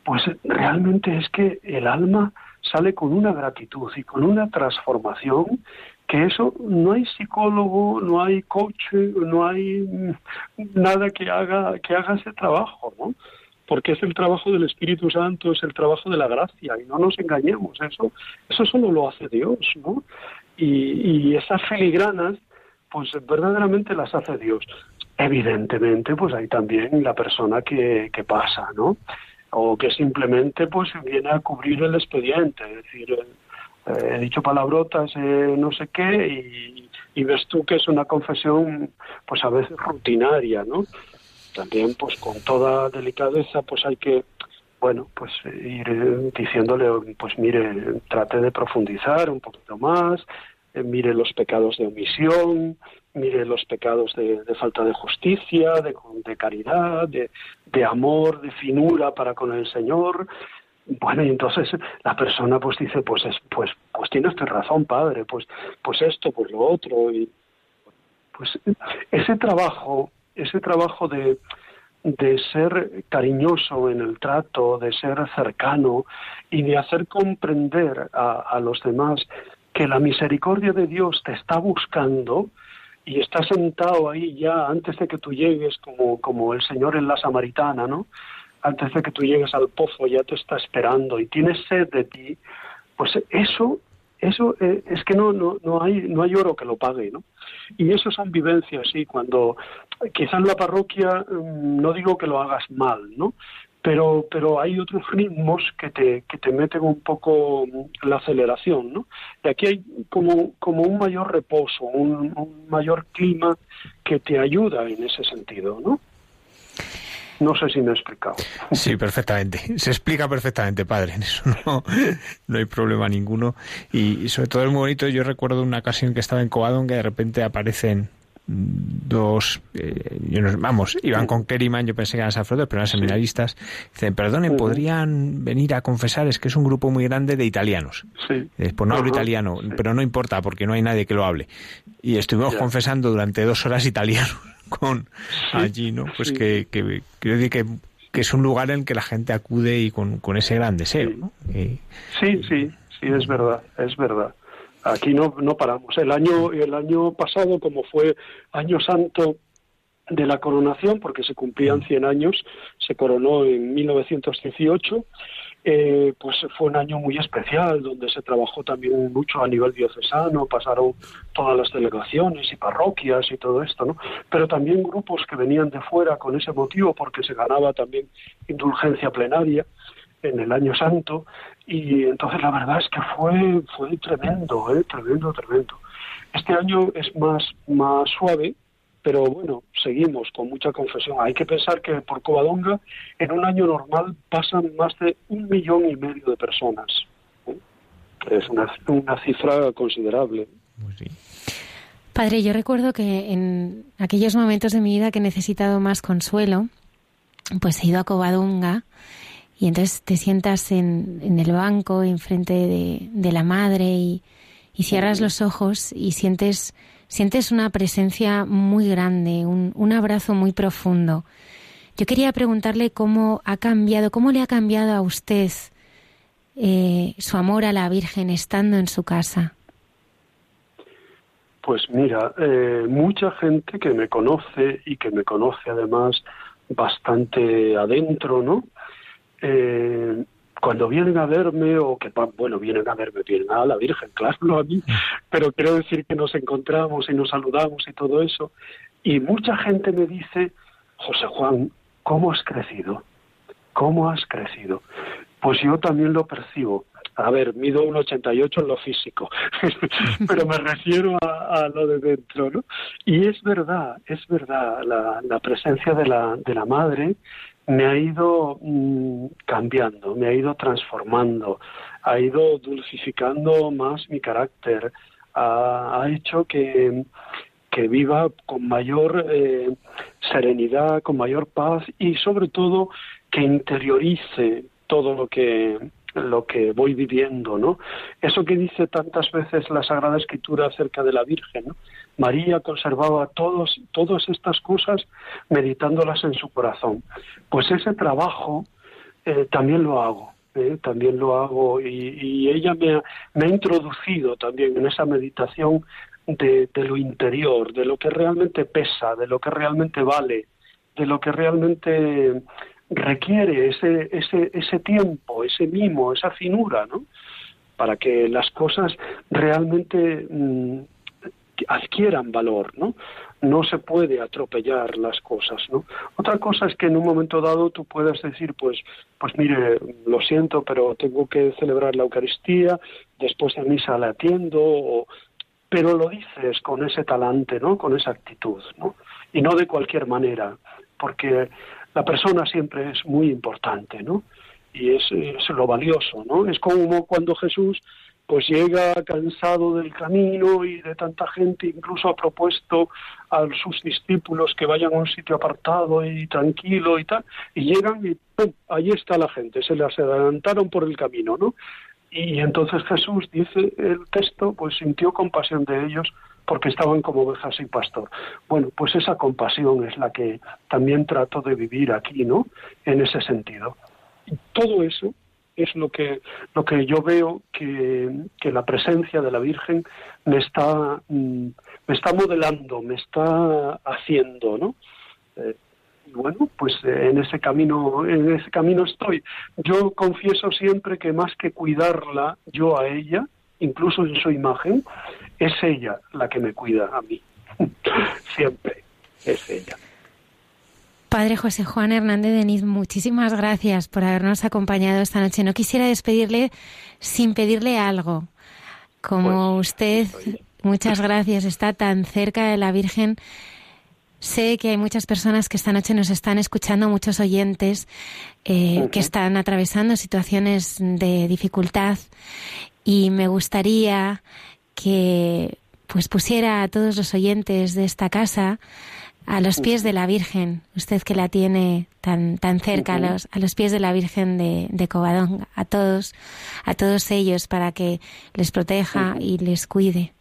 pues realmente es que el alma sale con una gratitud y con una transformación que eso no hay psicólogo, no hay coach, no hay nada que haga que haga ese trabajo, ¿no? Porque es el trabajo del Espíritu Santo, es el trabajo de la gracia y no nos engañemos, eso eso solo lo hace Dios, ¿no? Y, esas filigranas, pues verdaderamente las hace Dios. Evidentemente, pues hay también la persona que, que pasa, ¿no? O que simplemente pues viene a cubrir el expediente, es decir, eh, he dicho palabrotas, eh, no sé qué, y, y, ves tú que es una confesión, pues a veces rutinaria, ¿no? También, pues con toda delicadeza, pues hay que bueno, pues ir diciéndole, pues mire, trate de profundizar un poquito más, eh, mire los pecados de omisión, mire los pecados de, falta de justicia, de, de caridad, de, de, amor, de finura para con el Señor. Bueno, y entonces la persona pues dice, pues es, pues, pues tiene usted razón, padre, pues, pues esto, pues lo otro, y pues ese trabajo, ese trabajo de, de ser cariñoso en el trato, de ser cercano y de hacer comprender a, los demás que la misericordia de Dios te está buscando y está sentado ahí ya antes de que tú llegues, como, como el Señor en la Samaritana, ¿no? Antes de que tú llegues al pozo ya te está esperando y tienes sed de ti, pues eso eso eh, es que no, no, no, hay, no hay oro que lo pague, ¿no? Y eso son vivencias, sí, cuando quizás en la parroquia mm, no digo que lo hagas mal, ¿no? Pero, pero hay otros ritmos que te, que te meten un poco la aceleración, ¿no? Y aquí hay como, como un mayor reposo, un, un mayor clima que te ayuda en ese sentido, ¿no? No sé si me he explicado. Sí, perfectamente. Se explica perfectamente, padre. <laughs> Eso no, no hay problema ninguno. Y, sobre todo es muy bonito. Yo recuerdo una ocasión que estaba en Covadonga que de repente aparecen dos, eh, vamos, iban con Keriman, yo pensé que eran sacerdotes, pero eran seminaristas. Dicen, perdonen, ¿podrían venir a confesar? Es que es un grupo muy grande de italianos. Sí. pues no hablo italiano, pero no importa porque no hay nadie que lo hable. Y estuvimos confesando durante dos horas italiano <laughs> con allí, ¿no? Pues que, que, decir que, que, es un lugar en que la gente acude y con, con ese gran deseo, ¿no? sí, sí, sí, es verdad, es verdad. Aquí no, no paramos. El año, el año pasado, como fue año santo de la coronación, porque se cumplían 100 mm. años, se coronó en 1918, eh, pues fue un año muy especial donde se trabajó también mucho a nivel diocesano, pasaron todas las delegaciones y parroquias y todo esto, ¿no? Pero también grupos que venían de fuera con ese motivo porque se ganaba también indulgencia plenaria en el año santo y entonces la verdad es que fue fue tremendo, ¿eh? tremendo, tremendo. Este año es más más suave pero bueno, seguimos con mucha confesión. Hay que pensar que por Covadonga en un año normal pasan más de un millón y medio de personas. Es una, una cifra considerable. Padre, yo recuerdo que en aquellos momentos de mi vida que he necesitado más consuelo, pues he ido a Covadonga y entonces te sientas en, el banco enfrente de, la madre y, cierras los ojos y sientes sientes una presencia muy grande, un, abrazo muy profundo. Yo quería preguntarle cómo ha cambiado, cómo le ha cambiado a usted eh, su amor a la Virgen estando en su casa? Pues mira, eh, mucha gente que me conoce y que me conoce además bastante adentro, ¿no? Eh, cuando vienen a verme o que, bueno, vienen a verme, vienen a la Virgen, <laughs> claro, no a mí, pero quiero decir que nos encontramos y nos saludamos y todo eso. Y mucha gente me dice, José Juan, ¿cómo has crecido? ¿Cómo has crecido? Pues yo también lo percibo. A ver, mido un 88 en lo físico, <laughs> pero me refiero a, lo de dentro, ¿no? Y es verdad, es verdad, la, la presencia de la, de la madre me ha ido mm, cambiando, me ha ido transformando, ha ido dulcificando más mi carácter, ha, hecho que, que, viva con mayor eh, serenidad, con mayor paz y sobre todo que interiorice todo lo que lo que voy viviendo, ¿no? Eso que dice tantas veces la Sagrada Escritura acerca de la Virgen. María conservaba todos, todas estas cosas meditándolas en su corazón. Pues ese trabajo eh, también lo hago, ¿eh? también lo hago y, ella me ha, me ha, introducido también en esa meditación de, lo interior, de lo que realmente pesa, de lo que realmente vale, de lo que realmente requiere ese, ese, ese tiempo, ese mimo, esa finura, ¿no? Para que las cosas realmente mm, adquieran valor, ¿no? No se puede atropellar las cosas, ¿no? Otra cosa es que en un momento dado tú puedas decir, pues, pues mire, lo siento, pero tengo que celebrar la Eucaristía, después de misa la atiendo, pero lo dices con ese talante, ¿no? Con esa actitud, ¿no? Y no de cualquier manera, porque la persona siempre es muy importante, ¿no? Y es, lo valioso, ¿no? Es como cuando Jesús pues llega cansado del camino y de tanta gente, incluso ha propuesto a sus discípulos que vayan a un sitio apartado y tranquilo y tal, y llegan y ¡pum! allí está la gente, se les adelantaron por el camino, ¿no? Y entonces Jesús, dice el texto, pues sintió compasión de ellos porque estaban como ovejas sin pastor. Bueno, pues esa compasión es la que también trato de vivir aquí, ¿no? En ese sentido. Y todo eso es lo que lo que yo veo que, que la presencia de la Virgen me está mm, me está modelando, me está haciendo, ¿no? Eh, y bueno, pues eh, en ese camino en ese camino estoy. Yo confieso siempre que más que cuidarla yo a ella, incluso en su imagen, es ella la que me cuida a mí. <laughs> Siempre es ella. Padre José Juan Hernández Denis, muchísimas gracias por habernos acompañado esta noche. No quisiera despedirle sin pedirle algo. Como pues, usted, muchas gracias, está tan cerca de la Virgen. Sé que hay muchas personas que esta noche nos están escuchando, muchos oyentes eh, que están atravesando situaciones de dificultad y me gustaría que pues pusiera a todos los oyentes de esta casa a los pies de la Virgen, usted que la tiene tan tan cerca, a, los, a los pies de la Virgen de, de Covadonga, a todos, a todos ellos para que les proteja y les cuide.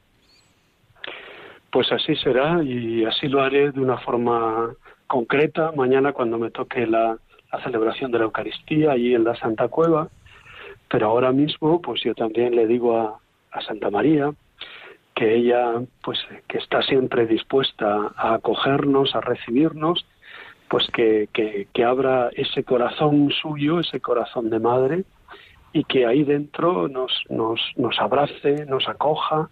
Pues así será y así lo haré de una forma concreta mañana cuando me toque la, la celebración de la Eucaristía allí en la Santa Cueva. Pero ahora mismo, pues yo también le digo a, a Santa María, que ella pues que está siempre dispuesta a acogernos, a recibirnos, pues que, que, abra ese corazón suyo, ese corazón de madre, y que ahí dentro nos, nos, nos abrace, nos acoja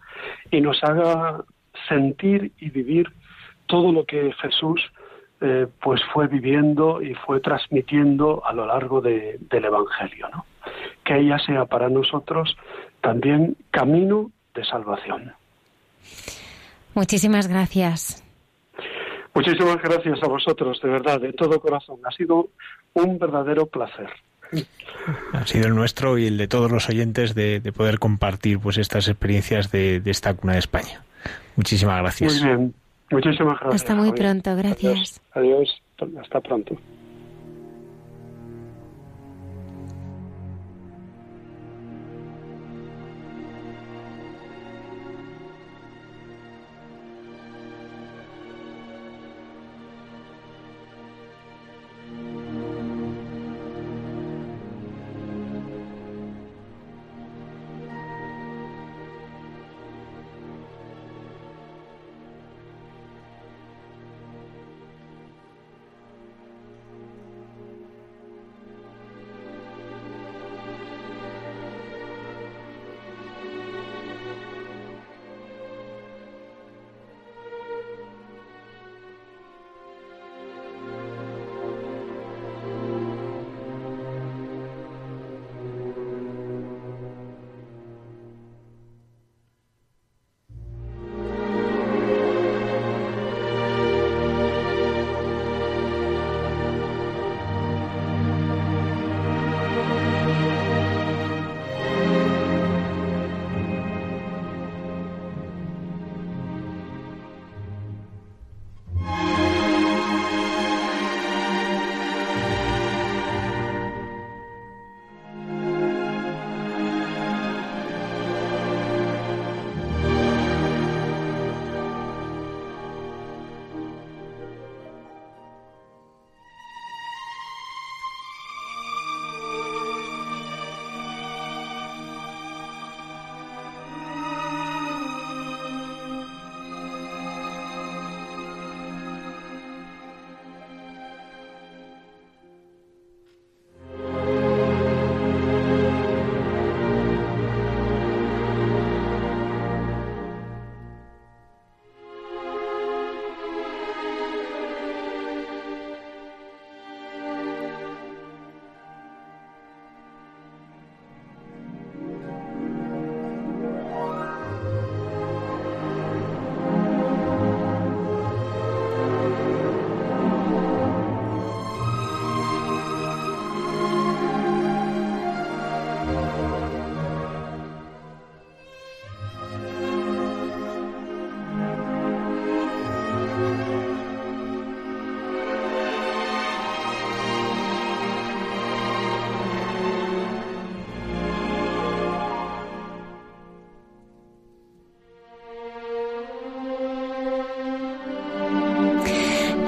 y nos haga sentir y vivir todo lo que Jesús eh, pues fue viviendo y fue transmitiendo a lo largo de, del Evangelio, ¿no? Que ella sea para nosotros también camino de salvación. Muchísimas gracias. Muchísimas gracias a vosotros, de verdad, de todo corazón. Ha sido un verdadero placer. Ha sido el nuestro y el de todos los oyentes de, poder compartir pues estas experiencias de, esta cuna de España. Muchísimas gracias. Muy bien, muchísimas gracias. Hasta muy pronto, gracias. Adiós, hasta pronto.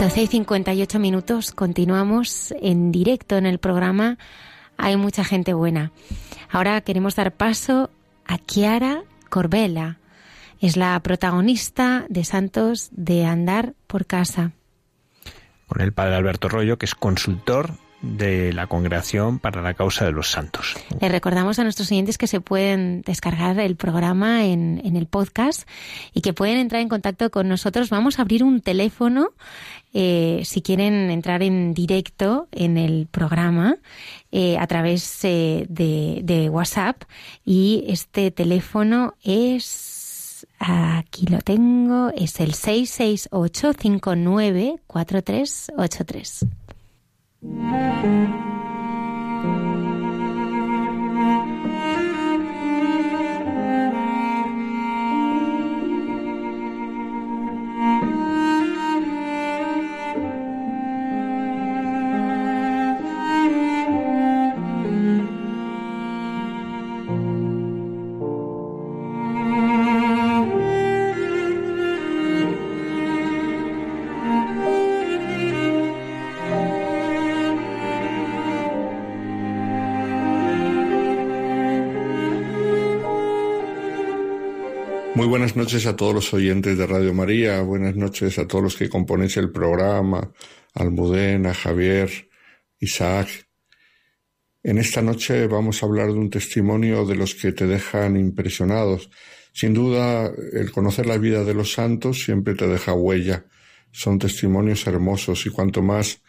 12 y 58 minutos, continuamos en directo en el programa Hay mucha gente buena. Ahora queremos dar paso a Chiara Corbella. Es la protagonista de Santos de Andar por Casa. Con el padre Alberto Rollo, que es consultor de la Congregación para la Causa de los Santos. Le recordamos a nuestros oyentes que se pueden descargar el programa en, en el podcast y que pueden entrar en contacto con nosotros. Vamos a abrir un teléfono eh, si quieren entrar en directo en el programa eh, a través eh, de, de WhatsApp y este teléfono es Aquí lo tengo, es el 668 59 Música noches a todos los oyentes de Radio María, buenas noches a todos los que componéis el programa, Almudena, Javier, Isaac. En esta noche vamos a hablar de un testimonio de los que te dejan impresionados. Sin duda, el conocer la vida de los santos siempre te deja huella. Son testimonios hermosos y cuanto más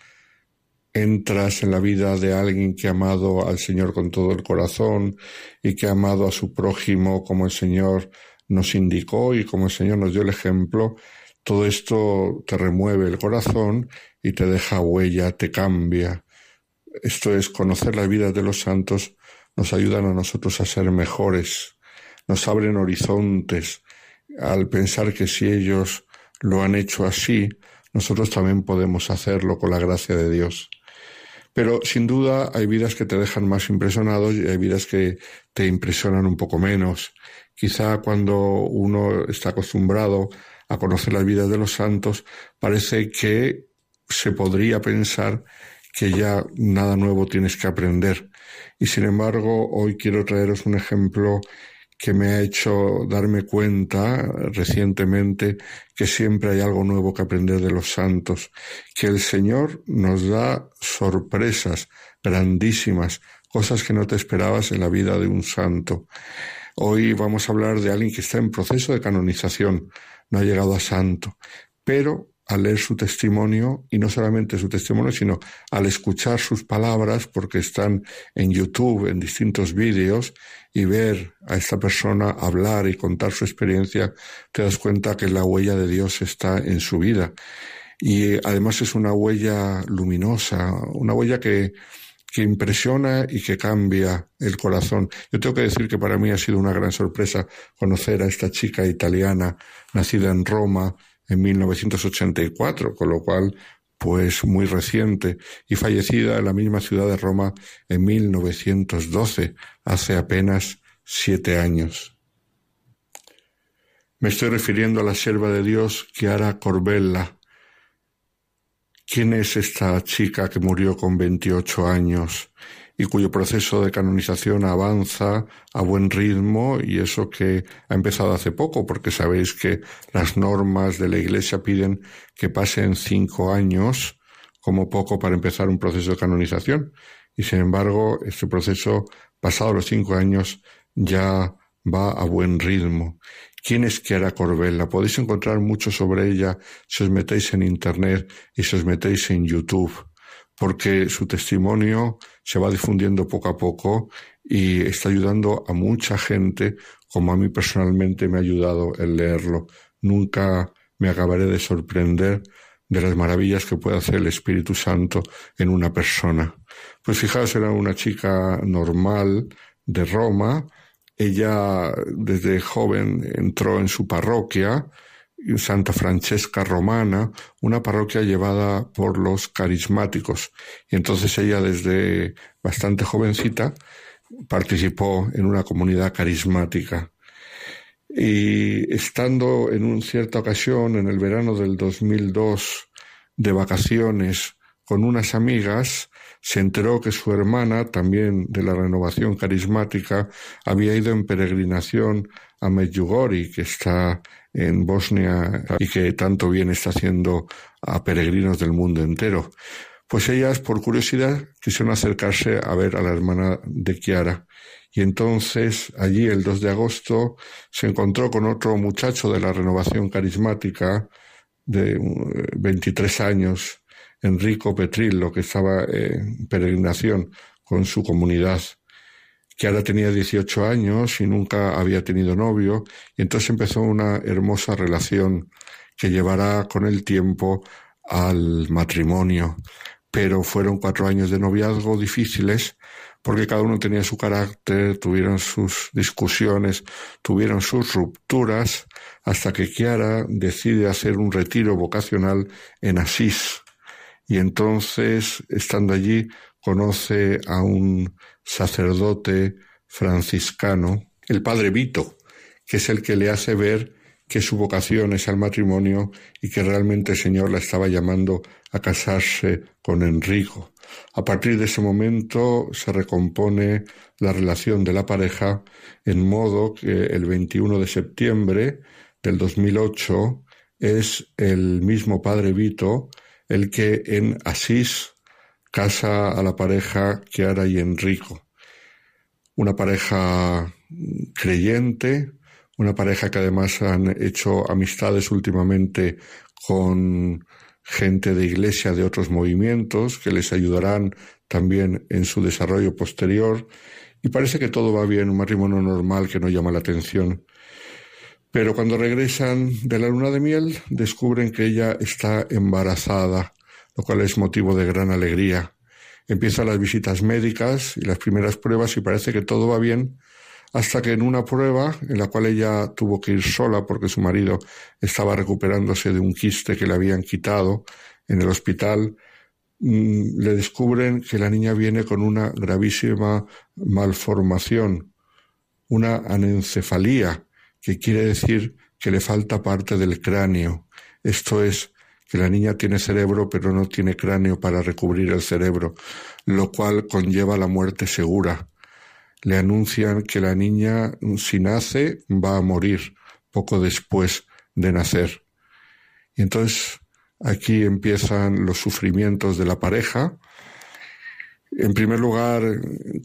entras en la vida de alguien que ha amado al Señor con todo el corazón y que ha amado a su prójimo como el Señor nos indicó y como el Señor nos dio el ejemplo, todo esto te remueve el corazón y te deja huella, te cambia. Esto es conocer la vida de los santos, nos ayudan a nosotros a ser mejores, nos abren horizontes al pensar que si ellos lo han hecho así, nosotros también podemos hacerlo con la gracia de Dios. Pero sin duda hay vidas que te dejan más impresionado y hay vidas que te impresionan un poco menos. Quizá cuando uno está acostumbrado a conocer las vidas de los santos, parece que se podría pensar que ya nada nuevo tienes que aprender. Y sin embargo, hoy quiero traeros un ejemplo que me ha hecho darme cuenta recientemente que siempre hay algo nuevo que aprender de los santos, que el Señor nos da sorpresas grandísimas, cosas que no te esperabas en la vida de un santo. Hoy vamos a hablar de alguien que está en proceso de canonización, no ha llegado a santo, pero al leer su testimonio, y no solamente su testimonio, sino al escuchar sus palabras, porque están en YouTube, en distintos vídeos, y ver a esta persona hablar y contar su experiencia, te das cuenta que la huella de Dios está en su vida. Y además es una huella luminosa, una huella que, que impresiona y que cambia el corazón. Yo tengo que decir que para mí ha sido una gran sorpresa conocer a esta chica italiana nacida en Roma en 1984, con lo cual pues muy reciente y fallecida en la misma ciudad de Roma en 1912, hace apenas siete años. Me estoy refiriendo a la sierva de Dios Chiara Corbella, ¿Quién es esta chica que murió con 28 años y cuyo proceso de canonización avanza a buen ritmo y eso que ha empezado hace poco, porque sabéis que las normas de la Iglesia piden que pasen cinco años como poco para empezar un proceso de canonización. Y sin embargo este proceso pasado los cinco años ya va a buen ritmo ¿Quién es Chiara Corbella? Podéis encontrar mucho sobre ella si os metéis en Internet y si os metéis en YouTube, porque su testimonio se va difundiendo poco a poco y está ayudando a mucha gente, como a mí personalmente me ha ayudado el leerlo. Nunca me acabaré de sorprender de las maravillas que puede hacer el Espíritu Santo en una persona. Pues fijaos, era una chica normal de Roma, ella desde joven entró en su parroquia, Santa Francesca Romana, una parroquia llevada por los carismáticos. Y entonces ella desde bastante jovencita participó en una comunidad carismática. Y estando en una cierta ocasión, en el verano del 2002, de vacaciones con unas amigas, se enteró que su hermana, también de la renovación carismática, había ido en peregrinación a Medjugorje, que está en Bosnia y que tanto bien está haciendo a peregrinos del mundo entero. Pues ellas, por curiosidad, quisieron acercarse a ver a la hermana de Chiara. Y entonces, allí, el 2 de agosto, se encontró con otro muchacho de la renovación carismática, de 23 eh, años, Enrico Petrillo, que estaba en peregrinación con su comunidad, que ahora tenía 18 años y nunca había tenido novio, y entonces empezó una hermosa relación que llevará con el tiempo al matrimonio. Pero fueron cuatro años de noviazgo difíciles porque cada uno tenía su carácter, tuvieron sus discusiones, tuvieron sus rupturas, hasta que Kiara decide hacer un retiro vocacional en Asís. Y entonces, estando allí, conoce a un sacerdote franciscano, el padre Vito, que es el que le hace ver que su vocación es al matrimonio y que realmente el Señor la estaba llamando a casarse con Enrico. A partir de ese momento se recompone la relación de la pareja en modo que el 21 de septiembre del 2008 es el mismo padre Vito el que en Asís casa a la pareja Chiara y Enrico. Una pareja creyente, una pareja que además han hecho amistades últimamente con gente de iglesia de otros movimientos que les ayudarán también en su desarrollo posterior y parece que todo va bien, un matrimonio normal que no llama la atención. Pero cuando regresan de la luna de miel descubren que ella está embarazada, lo cual es motivo de gran alegría. Empiezan las visitas médicas y las primeras pruebas y parece que todo va bien, hasta que en una prueba en la cual ella tuvo que ir sola porque su marido estaba recuperándose de un quiste que le habían quitado en el hospital, mm, le descubren que la niña viene con una gravísima malformación, una anencefalía, que quiere decir que le falta parte del cráneo. Esto es, que la niña tiene cerebro pero no tiene cráneo para recubrir el cerebro, lo cual conlleva la muerte segura le anuncian que la niña, si nace, va a morir poco después de nacer. Y entonces aquí empiezan los sufrimientos de la pareja. En primer lugar,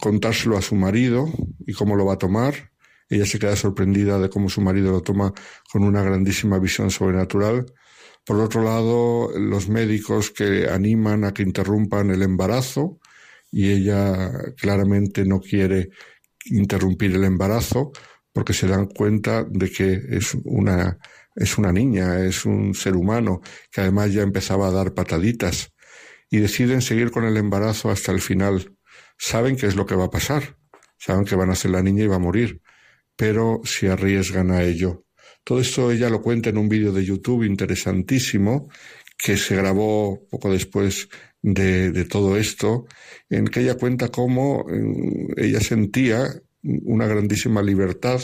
contárselo a su marido y cómo lo va a tomar. Ella se queda sorprendida de cómo su marido lo toma con una grandísima visión sobrenatural. Por otro lado, los médicos que animan a que interrumpan el embarazo y ella claramente no quiere interrumpir el embarazo porque se dan cuenta de que es una, es una niña, es un ser humano que además ya empezaba a dar pataditas y deciden seguir con el embarazo hasta el final. Saben qué es lo que va a pasar, saben que van a ser la niña y va a morir, pero se arriesgan a ello. Todo esto ella lo cuenta en un vídeo de YouTube interesantísimo que se grabó poco después de, todo esto, en que ella cuenta cómo ella sentía una grandísima libertad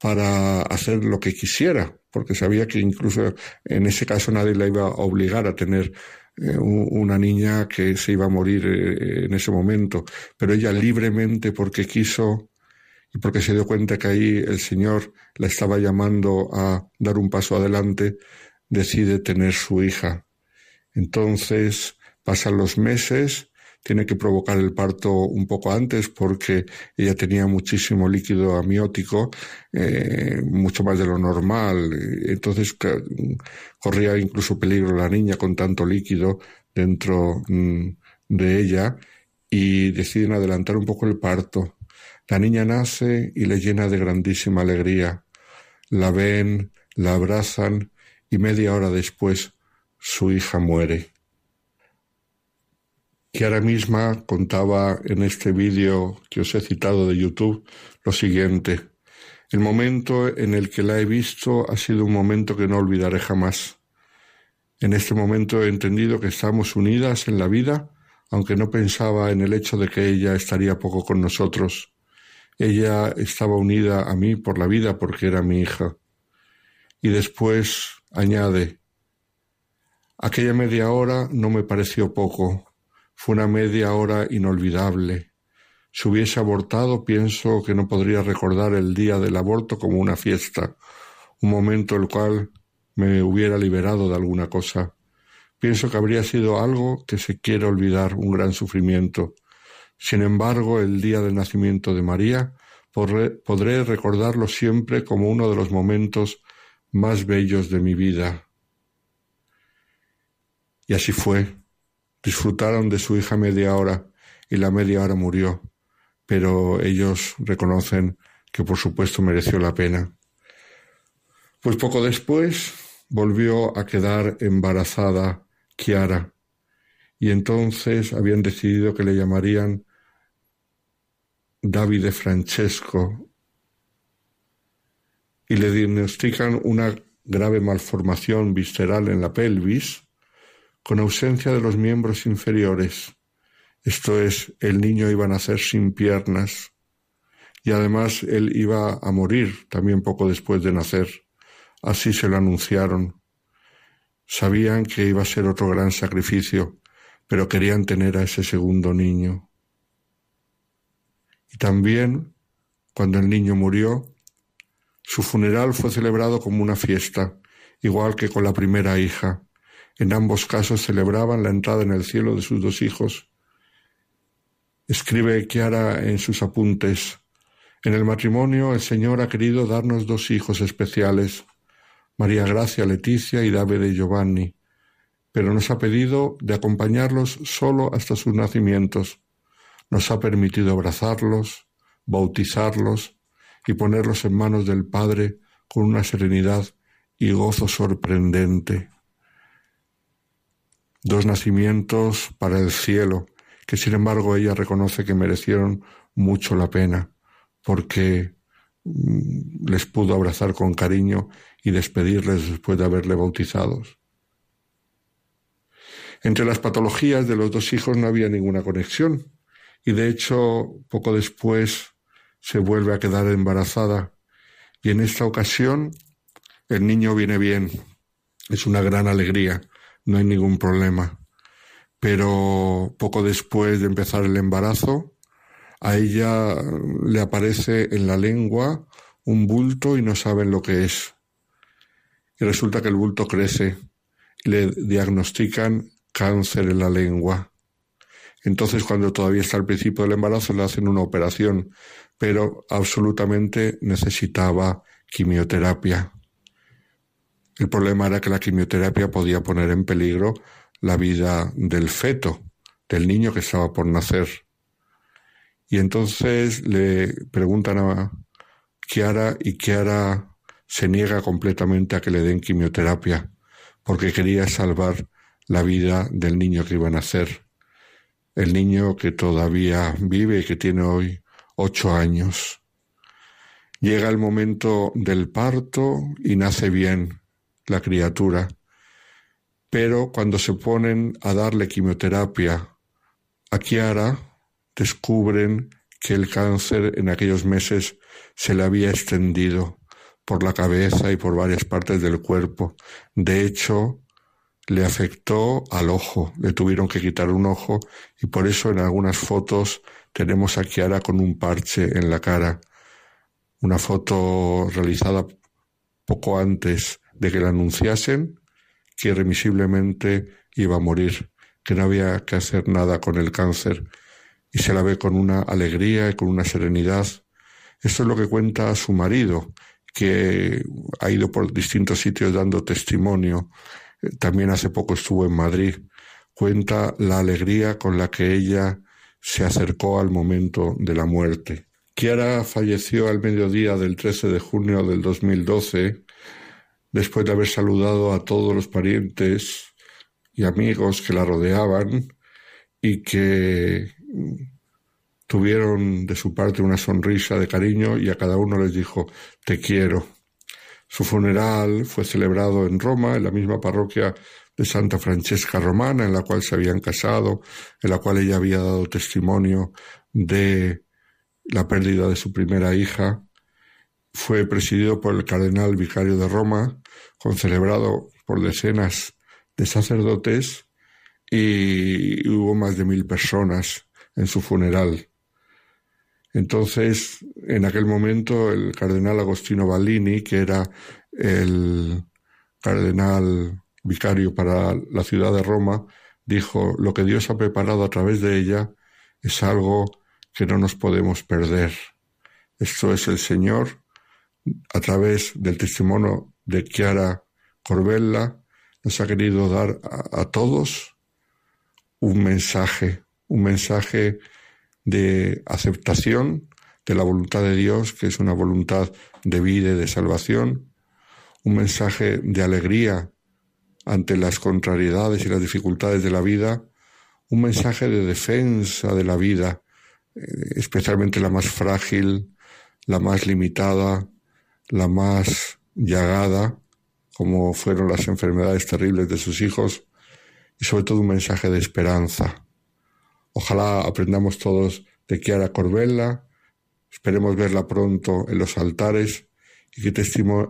para hacer lo que quisiera, porque sabía que incluso en ese caso nadie la iba a obligar a tener eh, una niña que se iba a morir eh, en ese momento, pero ella libremente porque quiso y porque se dio cuenta que ahí el Señor la estaba llamando a dar un paso adelante, decide tener su hija. Entonces, Pasan los meses, tiene que provocar el parto un poco antes porque ella tenía muchísimo líquido amniótico, eh, mucho más de lo normal. Entonces corría incluso peligro la niña con tanto líquido dentro mm, de ella y deciden adelantar un poco el parto. La niña nace y le llena de grandísima alegría. La ven, la abrazan y media hora después su hija muere ahora misma contaba en este vídeo que os he citado de YouTube lo siguiente. El momento en el que la he visto ha sido un momento que no olvidaré jamás. En este momento he entendido que estamos unidas en la vida, aunque no pensaba en el hecho de que ella estaría poco con nosotros. Ella estaba unida a mí por la vida porque era mi hija. Y después añade, Aquella media hora no me pareció poco, fue una media hora inolvidable. Si hubiese abortado, pienso que no podría recordar el día del aborto como una fiesta, un momento el cual me hubiera liberado de alguna cosa. Pienso que habría sido algo que se quiere olvidar, un gran sufrimiento. Sin embargo, el día del nacimiento de María podré, recordarlo siempre como uno de los momentos más bellos de mi vida. Y así fue. Disfrutaron de su hija media hora y la media hora murió, pero ellos reconocen que por supuesto mereció la pena. Pues poco después volvió a quedar embarazada Chiara y entonces habían decidido que le llamarían Davide Francesco y le diagnostican una grave malformación visceral en la pelvis con ausencia de los miembros inferiores. Esto es, el niño iba a nacer sin piernas y además él iba a morir también poco después de nacer. Así se lo anunciaron. Sabían que iba a ser otro gran sacrificio, pero querían tener a ese segundo niño. Y también, cuando el niño murió, su funeral fue celebrado como una fiesta, igual que con la primera hija. En ambos casos celebraban la entrada en el cielo de sus dos hijos. Escribe Chiara en sus apuntes, en el matrimonio el Señor ha querido darnos dos hijos especiales, María Gracia Leticia y Davide Giovanni, pero nos ha pedido de acompañarlos solo hasta sus nacimientos nos ha permitido abrazarlos, bautizarlos y ponerlos en manos del Padre con una serenidad y gozo sorprendente. Dos nacimientos para el cielo, que sin embargo ella reconoce que merecieron mucho la pena, porque mm, les pudo abrazar con cariño y despedirles después de haberle bautizados. Entre las patologías de los dos hijos no había ninguna conexión, y de hecho poco después se vuelve a quedar embarazada y en esta ocasión el niño viene bien. Es una gran alegría, no hay ningún problema. Pero poco después de empezar el embarazo, a ella le aparece en la lengua un bulto y no saben lo que es. Y resulta que el bulto crece y le diagnostican cáncer en la lengua. Entonces, cuando todavía está al principio del embarazo, le hacen una operación, pero absolutamente necesitaba quimioterapia. El problema era que la quimioterapia podía poner en peligro la vida del feto, del niño que estaba por nacer. Y entonces le preguntan a Kiara y Kiara se niega completamente a que le den quimioterapia porque quería salvar la vida del niño que iba a nacer el niño que todavía vive y que tiene hoy ocho años. Llega el momento del parto y nace bien la criatura, pero cuando se ponen a darle quimioterapia a Kiara, descubren que el cáncer en aquellos meses se le había extendido por la cabeza y por varias partes del cuerpo. De hecho, le afectó al ojo, le tuvieron que quitar un ojo y por eso en algunas fotos tenemos a Kiara con un parche en la cara. Una foto realizada poco antes de que la anunciasen que irremisiblemente iba a morir, que no había que hacer nada con el cáncer y se la ve con una alegría y con una serenidad. Esto es lo que cuenta su marido, que ha ido por distintos sitios dando testimonio también hace poco estuvo en Madrid, cuenta la alegría con la que ella se acercó al momento de la muerte. Kiara falleció al mediodía del 13 de junio del 2012, después de haber saludado a todos los parientes y amigos que la rodeaban y que tuvieron de su parte una sonrisa de cariño y a cada uno les dijo, te quiero. Su funeral fue celebrado en Roma, en la misma parroquia de Santa Francesca Romana, en la cual se habían casado, en la cual ella había dado testimonio de la pérdida de su primera hija. Fue presidido por el cardenal vicario de Roma, concelebrado por decenas de sacerdotes y hubo más de mil personas en su funeral. Entonces, en aquel momento, el cardenal Agostino Ballini, que era el cardenal vicario para la ciudad de Roma, dijo, lo que Dios ha preparado a través de ella es algo que no nos podemos perder. Esto es el Señor, a través del testimonio de Chiara Corbella, nos ha querido dar a, a todos un mensaje, un mensaje de aceptación de la voluntad de Dios, que es una voluntad de vida y de salvación, un mensaje de alegría ante las contrariedades y las dificultades de la vida, un mensaje de defensa de la vida, eh, especialmente la más frágil, la más limitada, la más llagada, como fueron las enfermedades terribles de sus hijos, y sobre todo un mensaje de esperanza. Ojalá aprendamos todos de Chiara Corbella, esperemos verla pronto en los altares y que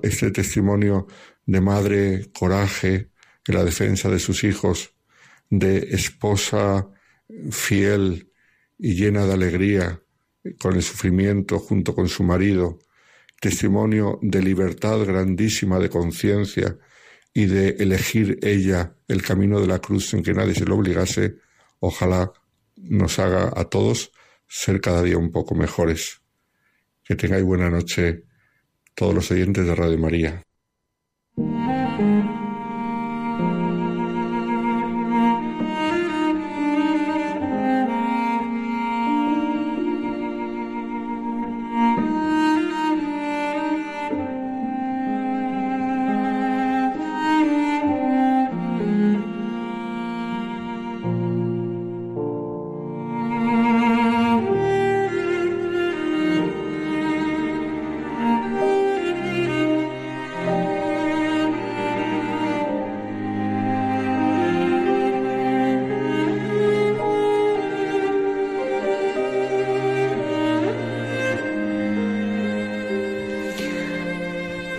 este testimonio de madre coraje en la defensa de sus hijos, de esposa fiel y llena de alegría con el sufrimiento junto con su marido, testimonio de libertad grandísima de conciencia y de elegir ella el camino de la cruz sin que nadie se lo obligase, ojalá nos haga a todos ser cada día un poco mejores. Que tengáis buena noche todos los oyentes de Radio María.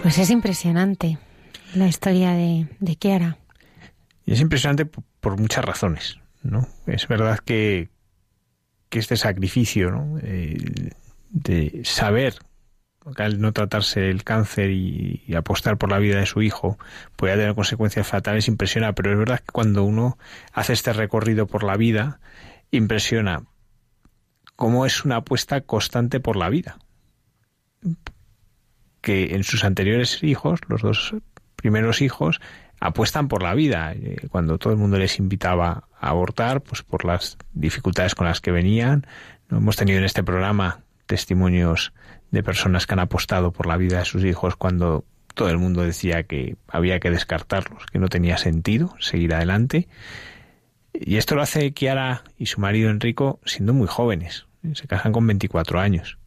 Pues es impresionante la historia de, Kiara. Y es impresionante por, muchas razones, ¿no? Es verdad que, que este sacrificio, ¿no? Eh, de saber al no tratarse el cáncer y, apostar por la vida de su hijo puede tener consecuencias fatales, impresiona, pero es verdad que cuando uno hace este recorrido por la vida, impresiona cómo es una apuesta constante por la vida que en sus anteriores hijos, los dos primeros hijos, apuestan por la vida. Eh, cuando todo el mundo les invitaba a abortar, pues por las dificultades con las que venían. ¿no? Hemos tenido en este programa testimonios de personas que han apostado por la vida de sus hijos cuando todo el mundo decía que había que descartarlos, que no tenía sentido seguir adelante. Y esto lo hace Kiara y su marido Enrico siendo muy jóvenes. Se casan con 24 años.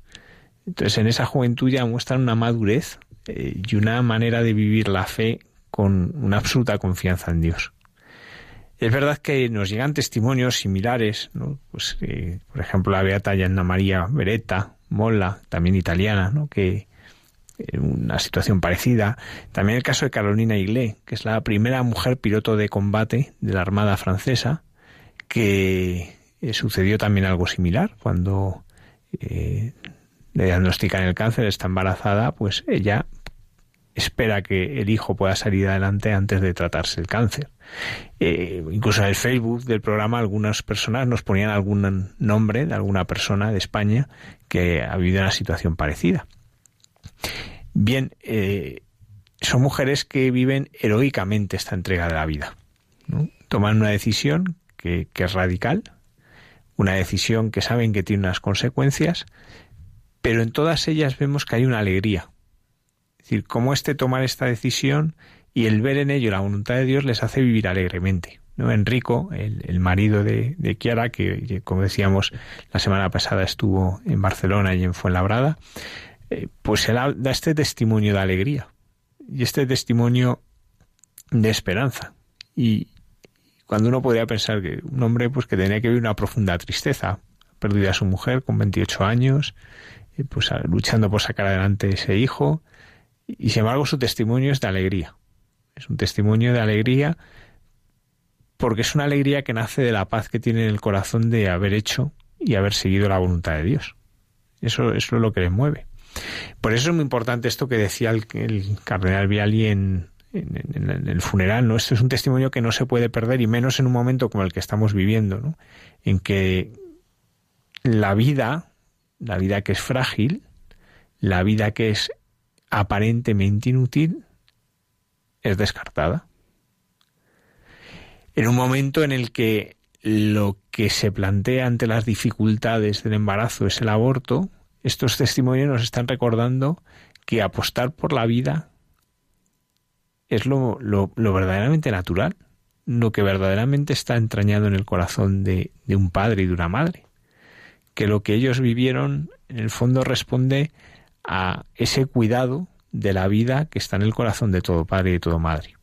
Entonces, en esa juventud ya muestran una madurez eh, y una manera de vivir la fe con una absoluta confianza en Dios. Es verdad que nos llegan testimonios similares, ¿no? pues, eh, por ejemplo, la beata Anna María Beretta, Molla, también italiana, ¿no? que en una situación parecida. También el caso de Carolina Iglé, que es la primera mujer piloto de combate de la Armada francesa, que eh, sucedió también algo similar cuando le diagnostican el cáncer, está embarazada, pues ella espera que el hijo pueda salir adelante antes de tratarse el cáncer. Eh, incluso en el Facebook del programa algunas personas nos ponían algún nombre de alguna persona de España que ha vivido una situación parecida. Bien, eh, son mujeres que viven heroicamente esta entrega de la vida. Toman una decisión que es radical, una decisión que saben que tiene unas consecuencias, pero en todas ellas vemos que hay una alegría. Es decir, cómo este tomar esta decisión y el ver en ello la voluntad de Dios les hace vivir alegremente. ¿no? Enrico, el, marido de, de Kiara, que, como decíamos la semana pasada estuvo en Barcelona y en Fuenlabrada, eh, pues él da este testimonio de alegría y este testimonio de esperanza. Y cuando uno podría pensar que un hombre pues que tenía que vivir una profunda tristeza, perdido a su mujer con 28 años, pues luchando por sacar adelante ese hijo y sin embargo su testimonio es de alegría. Es un testimonio de alegría porque es una alegría que nace de la paz que tiene en el corazón de haber hecho y haber seguido la voluntad de Dios. Eso, eso es lo que les mueve. Por eso es muy importante esto que decía el, cardenal Viali en, en, el funeral, ¿no? Esto es un testimonio que no se puede perder y menos en un momento como el que estamos viviendo, ¿no? En que la vida, la vida que es frágil, la vida que es aparentemente inútil, es descartada. En un momento en el que lo que se plantea ante las dificultades del embarazo es el aborto, estos testimonios nos están recordando que apostar por la vida es lo, lo, verdaderamente natural, lo que verdaderamente está entrañado en el corazón de, de un padre y de una madre. Que lo que ellos vivieron en el fondo responde a ese cuidado de la vida que está en el corazón de todo padre y de todo madre.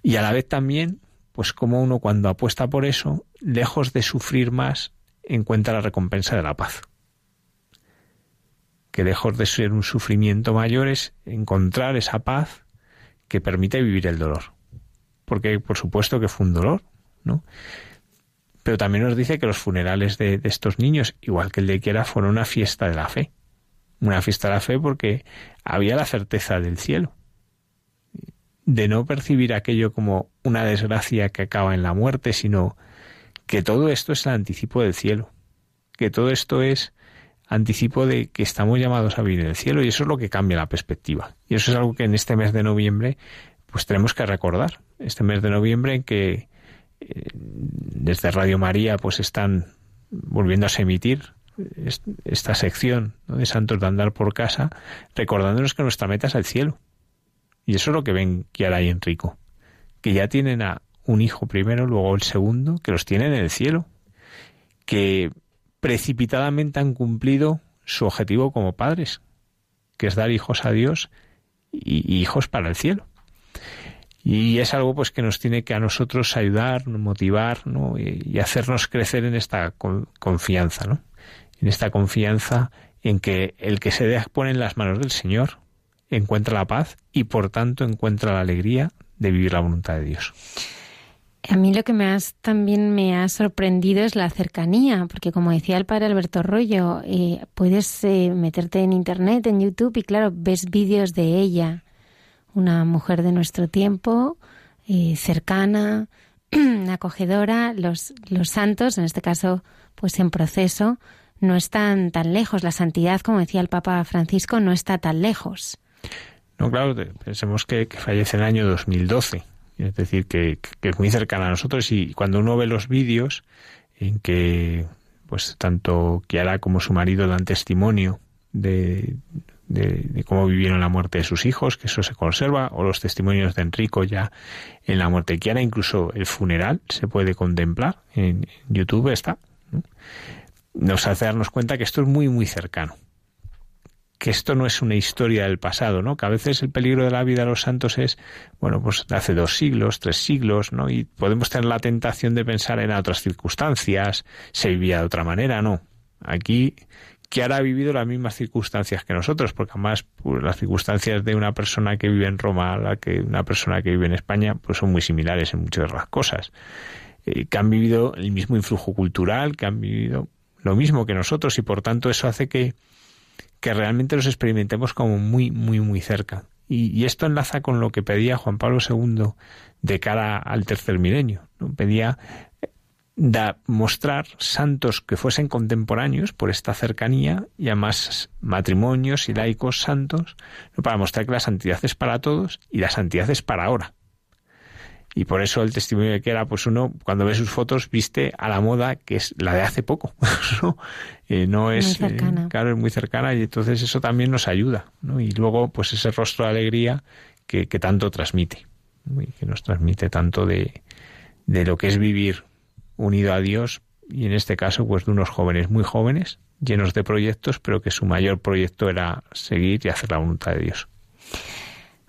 Y a la vez también, pues como uno cuando apuesta por eso, lejos de sufrir más, encuentra la recompensa de la paz. Que lejos de ser un sufrimiento mayor es encontrar esa paz que permite vivir el dolor. Porque por supuesto que fue un dolor, ¿no? Pero también nos dice que los funerales de, estos niños, igual que el de Kiera, fueron una fiesta de la fe una fiesta de la fe porque había la certeza del cielo, de no percibir aquello como una desgracia que acaba en la muerte, sino que todo esto es el anticipo del cielo, que todo esto es anticipo de que estamos llamados a vivir en el cielo y eso es lo que cambia la perspectiva. Y eso es algo que en este mes de noviembre pues tenemos que recordar. Este mes de noviembre en que desde Radio María pues están volviendo a emitir esta sección de Santos de Andar por Casa, recordándonos que nuestra meta es el cielo. Y eso es lo que ven Kiara y Enrico, que ya tienen a un hijo primero, luego el segundo, que los tienen en el cielo, que precipitadamente han cumplido su objetivo como padres, que es dar hijos a Dios y, hijos para el cielo. Y es algo pues que nos tiene que a nosotros ayudar, motivar y, hacernos crecer en esta confianza. ¿no? en esta confianza en que el que se pone en las manos del Señor encuentra la paz y por tanto encuentra la alegría de vivir la voluntad de Dios. A mí lo que me has, también me ha sorprendido es la cercanía, porque como decía el padre Alberto Rollo, eh, puedes eh, meterte en Internet, en YouTube, y claro, ves vídeos de ella, una mujer de nuestro tiempo, eh, cercana, <clears throat> acogedora, los, los santos, en este caso, pues en proceso, no están tan lejos. La santidad, como decía el Papa Francisco, no está tan lejos. No, claro, pensemos que, fallece en el año 2012, es decir, que, es muy cercana a nosotros y cuando uno ve los vídeos en que pues tanto Kiara como su marido dan testimonio de, de, cómo vivieron la muerte de sus hijos, que eso se conserva, o los testimonios de Enrico ya en la muerte de Kiara, incluso el funeral se puede contemplar, en YouTube está nos hace darnos cuenta que esto es muy, muy cercano. Que esto no es una historia del pasado, ¿no? Que a veces el peligro de la vida de los santos es, bueno, pues hace dos siglos, tres siglos, ¿no? Y podemos tener la tentación de pensar en otras circunstancias, se vivía de otra manera, no. Aquí, que ahora ha vivido las mismas circunstancias que nosotros, porque además pues, las circunstancias de una persona que vive en Roma a la que una persona que vive en España, pues son muy similares en muchas de las cosas. Eh, que han vivido el mismo influjo cultural, que han vivido lo mismo que nosotros y por tanto eso hace que, que realmente los experimentemos como muy, muy, muy cerca. Y, esto enlaza con lo que pedía Juan Pablo II de cara al tercer milenio. ¿no? Pedía da, mostrar santos que fuesen contemporáneos por esta cercanía y además matrimonios y laicos santos para mostrar que la santidad es para todos y la santidad es para ahora y por eso el testimonio de que era, pues uno, cuando ve sus fotos, viste a la moda que es la de hace poco. <laughs> ¿no? Eh, no es, muy eh, claro, es muy cercana y entonces eso también nos ayuda. ¿no? Y luego, pues ese rostro de alegría que, que tanto transmite, y que nos transmite tanto de, de lo que es vivir unido a Dios y en este caso, pues de unos jóvenes muy jóvenes, llenos de proyectos, pero que su mayor proyecto era seguir y hacer la voluntad de Dios.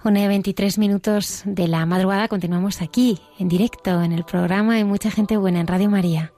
Una de 23 minutos de la madrugada continuamos aquí, en directo, en el programa Hay mucha gente buena en Radio María.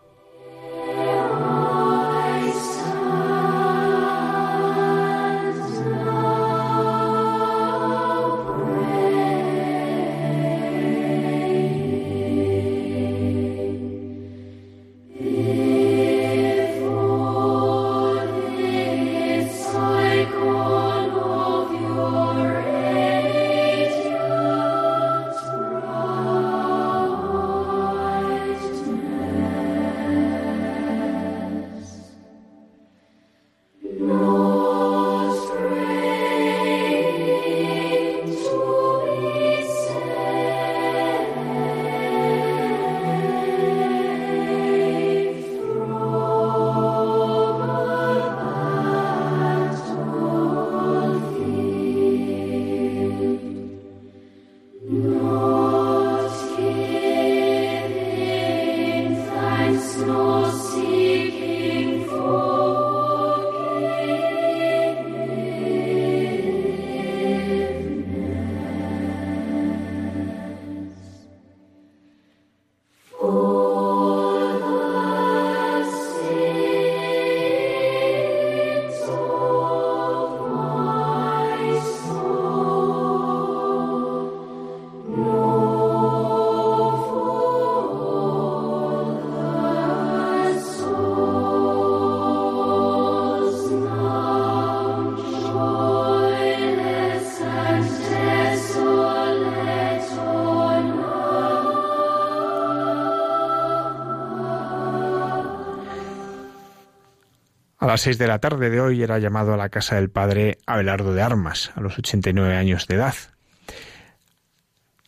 Las seis de la tarde de hoy era llamado a la casa del padre Abelardo de Armas, a los 89 años de edad.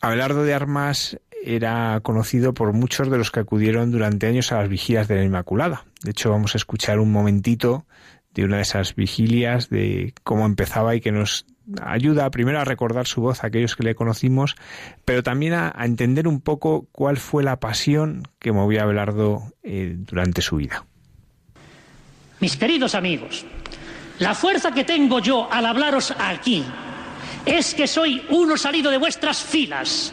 Abelardo de Armas era conocido por muchos de los que acudieron durante años a las vigilias de la Inmaculada. De hecho, vamos a escuchar un momentito de una de esas vigilias, de cómo empezaba y que nos ayuda primero a recordar su voz a aquellos que le conocimos, pero también a, entender un poco cuál fue la pasión que movía a Abelardo eh, durante su vida. Mis queridos amigos, la fuerza que tengo yo al hablaros aquí es que soy uno salido de vuestras filas,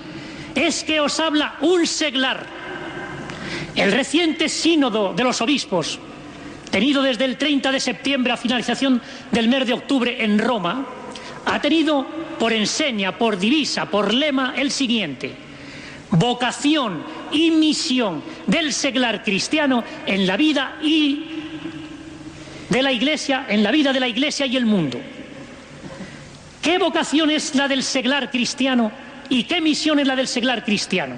es que os habla un seglar. El reciente sínodo de los obispos, tenido desde el 30 de septiembre a finalización del mes de octubre en Roma, ha tenido por enseña, por divisa, por lema el siguiente. Vocación y misión del seglar cristiano en la vida y de la Iglesia, en la vida de la Iglesia y el mundo. ¿Qué vocación es la del seglar cristiano y qué misión es la del seglar cristiano?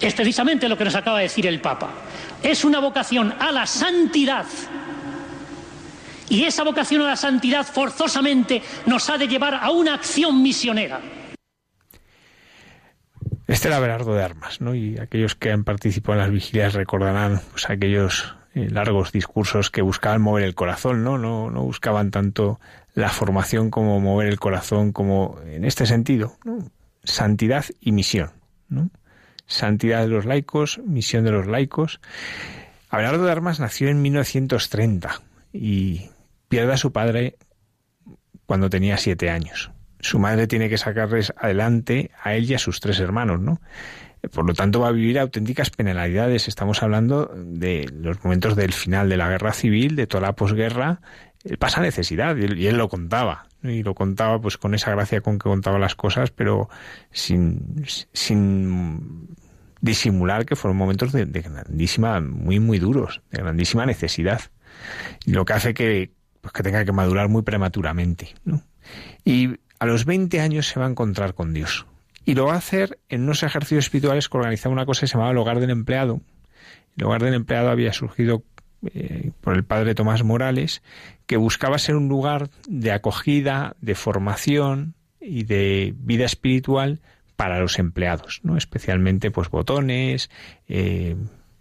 Es precisamente lo que nos acaba de decir el Papa. Es una vocación a la santidad. Y esa vocación a la santidad forzosamente nos ha de llevar a una acción misionera. Este era Berardo de Armas, ¿no? Y aquellos que han participado en las vigilias recordarán pues, aquellos largos discursos que buscaban mover el corazón, ¿no? ¿no? No buscaban tanto la formación como mover el corazón, como en este sentido, santidad y misión, ¿no? Santidad de los laicos, misión de los laicos. Abelardo de Armas nació en 1930 y pierde a su padre cuando tenía siete años. Su madre tiene que sacarles adelante a él y a sus tres hermanos, ¿no? Por lo tanto, va a vivir auténticas penalidades. Estamos hablando de los momentos del final de la guerra civil, de toda la posguerra. Él pasa necesidad y él, lo contaba. Y lo contaba pues con esa gracia con que contaba las cosas, pero sin, sin disimular que fueron momentos de, grandísima, muy, muy duros, de grandísima necesidad. Lo que hace que, pues que tenga que madurar muy prematuramente. Y a los 20 años se va a encontrar con Dios. Y lo va a hacer en unos ejercicios espirituales que organizaba una cosa que se llamaba el Hogar del Empleado. El Hogar del Empleado había surgido eh, por el padre Tomás Morales, que buscaba ser un lugar de acogida, de formación y de vida espiritual para los empleados, ¿no? especialmente pues botones, eh,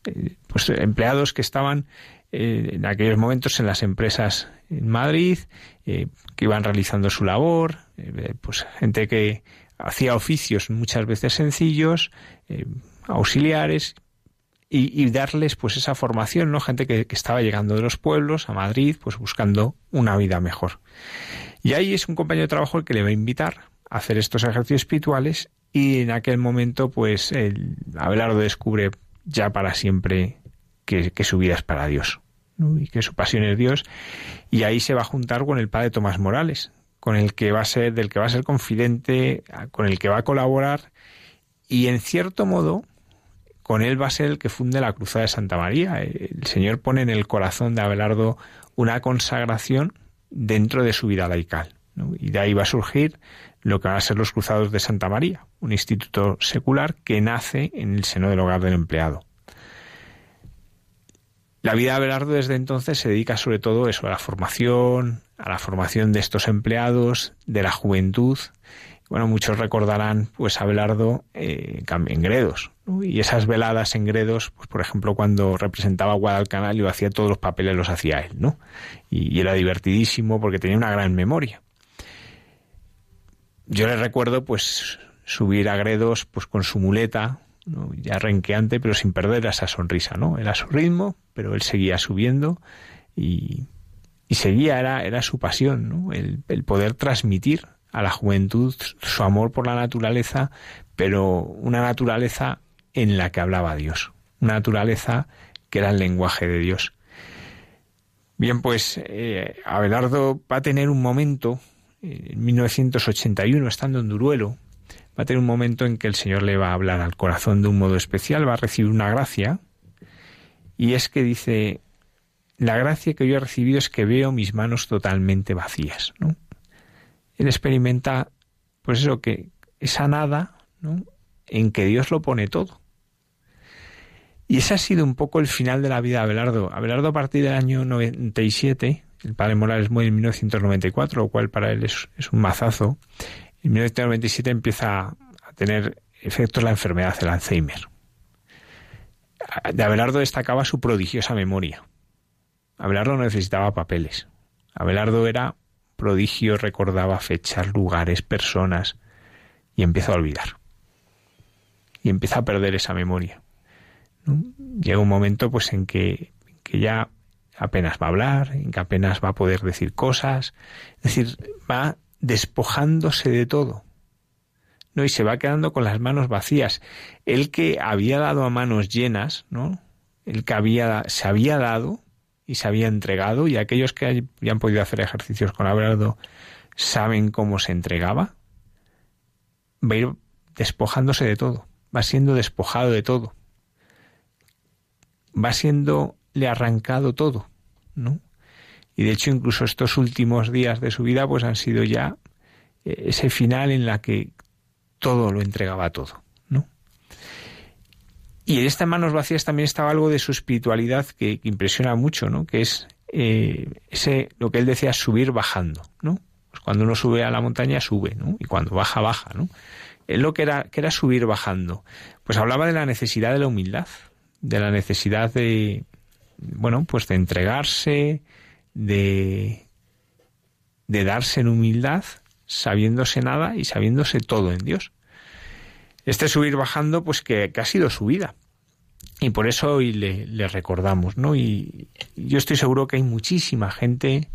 eh, pues empleados que estaban en aquellos momentos en las empresas en Madrid, que iban realizando su labor, pues gente que hacía oficios muchas veces sencillos, eh, auxiliares, y, darles pues esa formación, ¿no? Gente que, estaba llegando de los pueblos a Madrid, pues buscando una vida mejor. Y ahí es un compañero de trabajo el que le va a invitar a hacer estos ejercicios espirituales y en aquel momento pues el Abelardo descubre ya para siempre que su vida es para Dios y que su pasión es Dios y ahí se va a juntar con el padre Tomás Morales con el que va a ser, del que va a ser confidente, con el que va a colaborar y en cierto modo con él va a ser el que funde la Cruzada de Santa María. El Señor pone en el corazón de Abelardo una consagración dentro de su vida laical. Y de ahí va a surgir lo que van a ser los Cruzados de Santa María, un instituto secular que nace en el seno del hogar del empleado. La vida de Abelardo desde entonces se dedica sobre todo eso, a la formación, a la formación de estos empleados, de la juventud. Bueno, muchos recordarán pues a Belardo eh, en Gredos. Y esas veladas en Gredos, pues por ejemplo, cuando representaba a Guadalcanal y hacía todos los papeles los hacía él, ¿no? Y, era divertidísimo porque tenía una gran memoria. Yo le recuerdo pues subir a Gredos pues con su muleta, ya renqueante, pero sin perder esa sonrisa, ¿no? Era su ritmo, pero él seguía subiendo y y seguía, era, era su pasión, ¿no? el, el poder transmitir a la juventud su amor por la naturaleza, pero una naturaleza en la que hablaba Dios, una naturaleza que era el lenguaje de Dios. Bien, pues eh, Abelardo va a tener un momento, en 1981, estando en Duruelo, va a tener un momento en que el Señor le va a hablar al corazón de un modo especial, va a recibir una gracia, y es que dice, la gracia que yo he recibido es que veo mis manos totalmente vacías. ¿no? Él experimenta, pues eso, que esa nada ¿no? en que Dios lo pone todo. Y ese ha sido un poco el final de la vida de Abelardo. Abelardo a partir del año 97, el padre Morales muere en 1994, lo cual para él es, un mazazo. En 1997 empieza a tener efectos la enfermedad del Alzheimer. De Abelardo destacaba su prodigiosa memoria. Abelardo no necesitaba papeles. Abelardo era prodigio, recordaba fechas, lugares, personas y empieza a olvidar. Y empieza a perder esa memoria. Llega un momento pues en que, que ya apenas va a hablar, en que apenas va a poder decir cosas, es decir, va despojándose de todo. ¿no? Y se va quedando con las manos vacías. El que había dado a manos llenas, ¿no? El que había, se había dado y se había entregado, y aquellos que ya han podido hacer ejercicios con Abelardo saben cómo se entregaba, va a ir despojándose de todo, va siendo despojado de todo va siendo le arrancado todo, ¿no? Y de hecho incluso estos últimos días de su vida pues han sido ya eh, ese final en la que todo lo entregaba todo, ¿no? Y en estas manos vacías también estaba algo de su espiritualidad que, impresiona mucho, ¿no? Que es eh, ese lo que él decía subir bajando, ¿no? Pues cuando uno sube a la montaña sube, ¿no? Y cuando baja baja, ¿no? Él lo que era que era subir bajando, pues hablaba de la necesidad de la humildad, de la necesidad de, bueno, pues de entregarse, de, de darse en humildad, sabiéndose nada y sabiéndose todo en Dios. Este subir bajando, pues que, ha sido su vida. Y por eso hoy le, recordamos, ¿no? Y yo estoy seguro que hay muchísima gente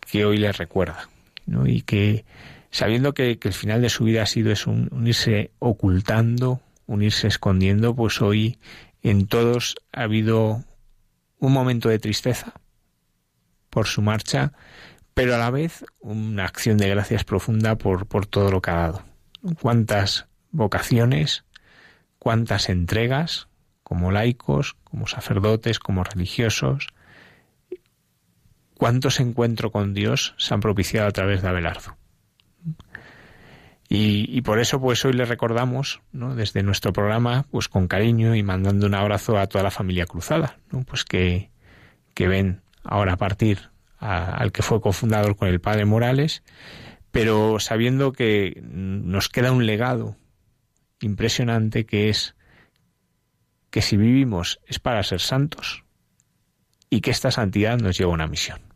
que hoy le recuerda, ¿no? Y que sabiendo que, el final de su vida ha sido es unirse ocultando, unirse escondiendo, pues hoy en todos ha habido un momento de tristeza por su marcha, pero a la vez una acción de gracias profunda por, por todo lo que ha dado. Cuántas vocaciones, cuántas entregas, como laicos, como sacerdotes, como religiosos, cuántos encuentros con Dios se han propiciado a través de Abelardo. Y, por eso, pues hoy le recordamos, ¿no? desde nuestro programa, pues con cariño y mandando un abrazo a toda la familia cruzada, ¿no? pues que, que ven ahora partir al que fue cofundador con el padre Morales, pero sabiendo que nos queda un legado impresionante que es que si vivimos es para ser santos y que esta santidad nos lleva a una misión.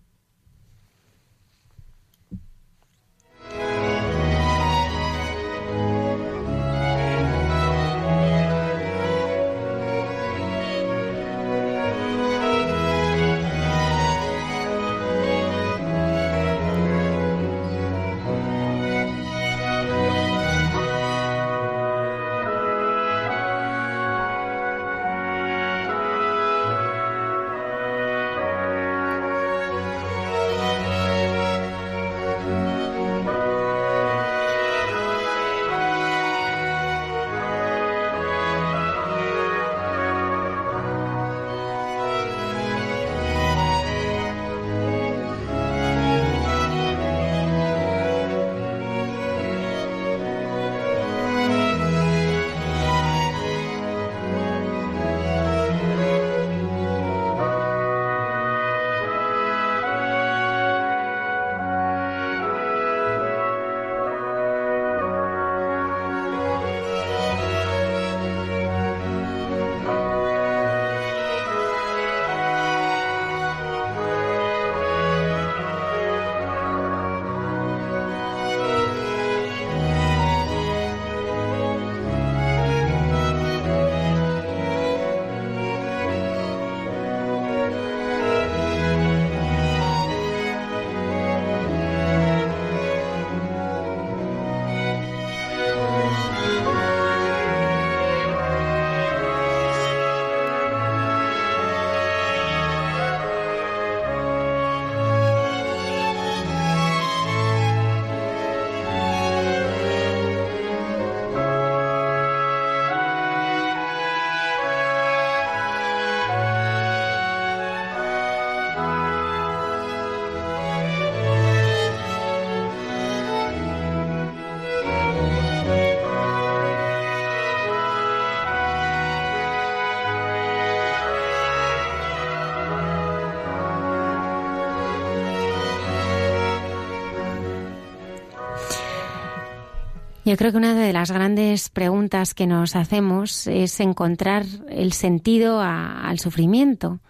Yo creo que una de las grandes preguntas que nos hacemos es encontrar el sentido al sufrimiento.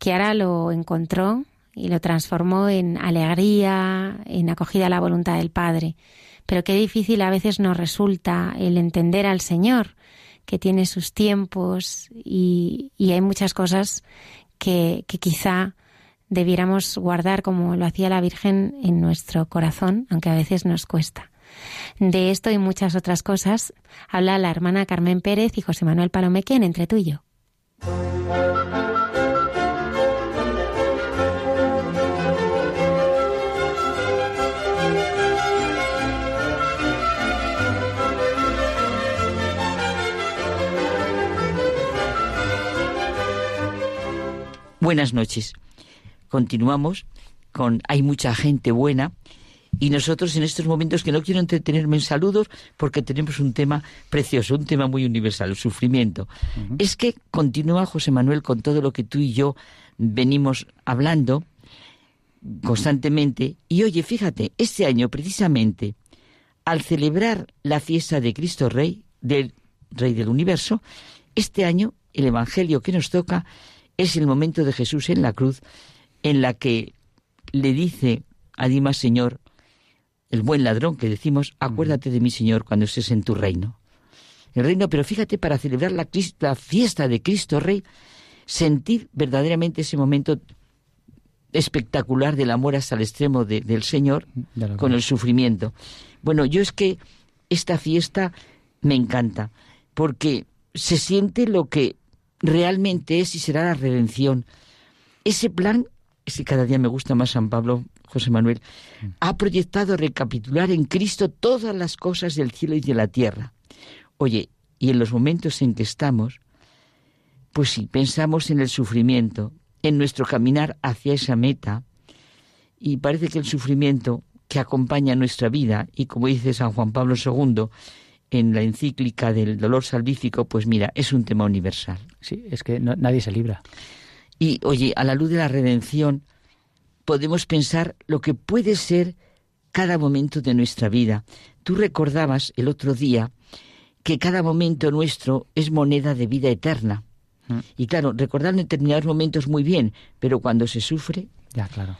que ahora lo encontró y lo transformó en alegría, en acogida a la voluntad del Padre. Pero qué difícil a veces nos resulta el entender al Señor, que tiene sus tiempos y, hay muchas cosas que, que quizá debiéramos guardar como lo hacía la Virgen en nuestro corazón, aunque a veces nos cuesta. De esto y muchas otras cosas habla la hermana Carmen Pérez y José Manuel Palomeque Entre tú y yo. Buenas noches. Continuamos con Hay mucha gente buena y nosotros en estos momentos que no quiero entretenerme en saludos porque tenemos un tema precioso, un tema muy universal, el sufrimiento. Es que continúa José Manuel con todo lo que tú y yo venimos hablando constantemente y oye, fíjate, este año precisamente al celebrar la fiesta de Cristo Rey, del Rey del Universo, este año el Evangelio que nos toca es el momento de Jesús en la cruz en la que le dice a Dimas Señor, el buen ladrón que decimos, acuérdate de mí Señor cuando estés en tu reino. El reino, pero fíjate, para celebrar la, la fiesta de Cristo Rey, sentir verdaderamente ese momento espectacular del amor hasta el extremo del Señor con el sufrimiento. Bueno, yo es que esta fiesta me encanta, porque se siente lo que realmente es y será la redención. Ese plan, ese cada día me gusta más San Pablo, José Manuel, mm. ha proyectado recapitular en Cristo todas las cosas del cielo y de la tierra. Oye, y en los momentos en que estamos, pues sí, pensamos en el sufrimiento, en nuestro caminar hacia esa meta, y parece que el sufrimiento que acompaña nuestra vida, y como dice San Juan Pablo II, en la encíclica del dolor salvífico, pues mira, es un tema universal. Sí, es que nadie se libra. Y oye, a la luz de la redención, podemos pensar lo que puede ser cada momento de nuestra vida. Tú recordabas el otro día que cada momento nuestro es moneda de vida eterna. Mm. Y claro, recordar determinados momentos muy bien, pero cuando se sufre. Ya, claro.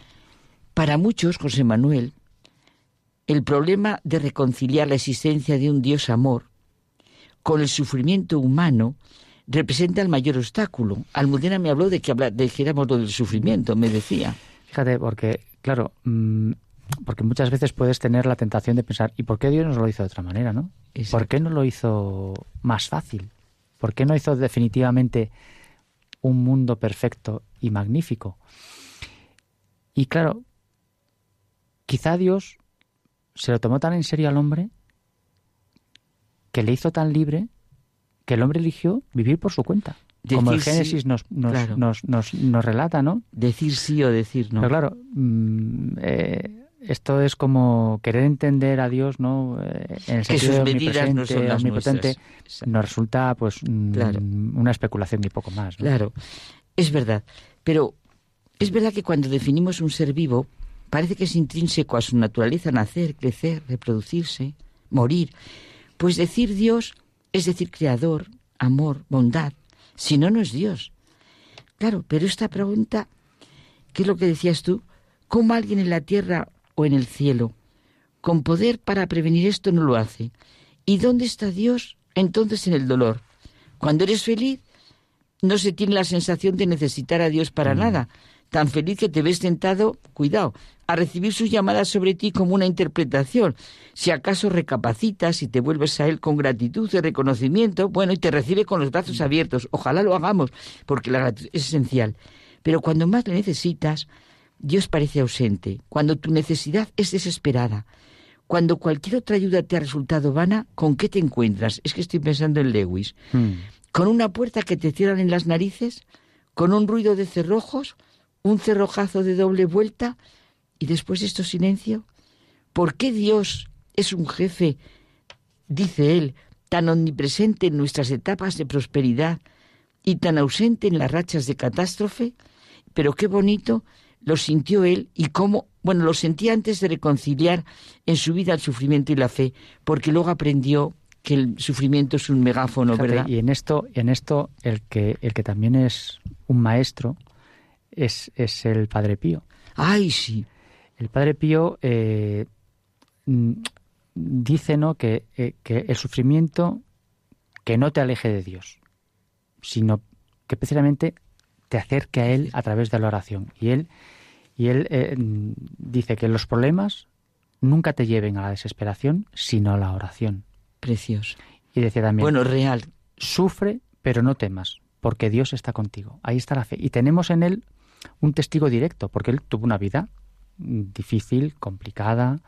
Para muchos, José Manuel, el problema de reconciliar la existencia de un Dios amor con el sufrimiento humano representa el mayor obstáculo. Almudena me habló de que dijéramos lo del sufrimiento, me decía. Fíjate, porque, claro, mm, porque muchas veces puedes tener la tentación de pensar, ¿y por qué Dios no lo hizo de otra manera, no? ¿Por qué no lo hizo más fácil? ¿Por qué no hizo definitivamente un mundo perfecto y magnífico? Y claro, quizá Dios se lo tomó tan en serio al hombre que le hizo tan libre que el hombre eligió vivir por su cuenta. como el Génesis nos, nos, nos, nos, relata, ¿no? Decir sí o decir no. Pero claro, mm, eh, esto es como querer entender a Dios, ¿no? Eh, en el sentido de omnipresente, omnipotente, nos resulta pues mm, una especulación y poco más. Claro, es verdad. Pero es verdad que cuando definimos un ser vivo, parece que es intrínseco a su naturaleza nacer, crecer, reproducirse, morir. Pues decir Dios es decir creador, amor, bondad. Si no, no es Dios. Claro, pero esta pregunta, ¿qué es lo que decías tú? ¿Cómo alguien en la tierra o en el cielo, con poder para prevenir esto, no lo hace? ¿Y dónde está Dios entonces en el dolor? Cuando eres feliz, no se tiene la sensación de necesitar a Dios para mm. nada. Tan feliz que te ves tentado, cuidado, a recibir sus llamadas sobre ti como una interpretación. Si acaso recapacitas y te vuelves a Él con gratitud y reconocimiento, bueno, y te recibe con los brazos abiertos. Ojalá lo hagamos, porque la gratitud es esencial. Pero cuando más le necesitas, Dios parece ausente. Cuando tu necesidad es desesperada. Cuando cualquier otra ayuda te ha resultado vana, ¿con qué te encuentras? Es que estoy pensando en Lewis. Hmm. ¿Con una puerta que te cierran en las narices? ¿Con un ruido de cerrojos? ¿Un cerrojazo de doble vuelta? Y después de esto silencio, ¿por qué Dios es un jefe, dice él, tan omnipresente en nuestras etapas de prosperidad y tan ausente en las rachas de catástrofe? Pero qué bonito lo sintió él y cómo, bueno, lo sentía antes de reconciliar en su vida el sufrimiento y la fe, porque luego aprendió que el sufrimiento es un megáfono, ¿verdad? Y en esto, en esto el que el que también es un maestro es, es el Padre Pío. Ay, sí. El Padre Pío eh, mm, dice ¿no? Que, eh, que el sufrimiento que no te aleje de Dios, sino que precisamente te acerque a Él a través de la oración. Y Él, y él eh, dice que los problemas nunca te lleven a la desesperación, sino a la oración. Precioso. Y decía también, bueno, real. Sufre, pero no temas, porque Dios está contigo. Ahí está la fe. Y tenemos en Él un testigo directo, porque Él tuvo una vida difícil, complicada,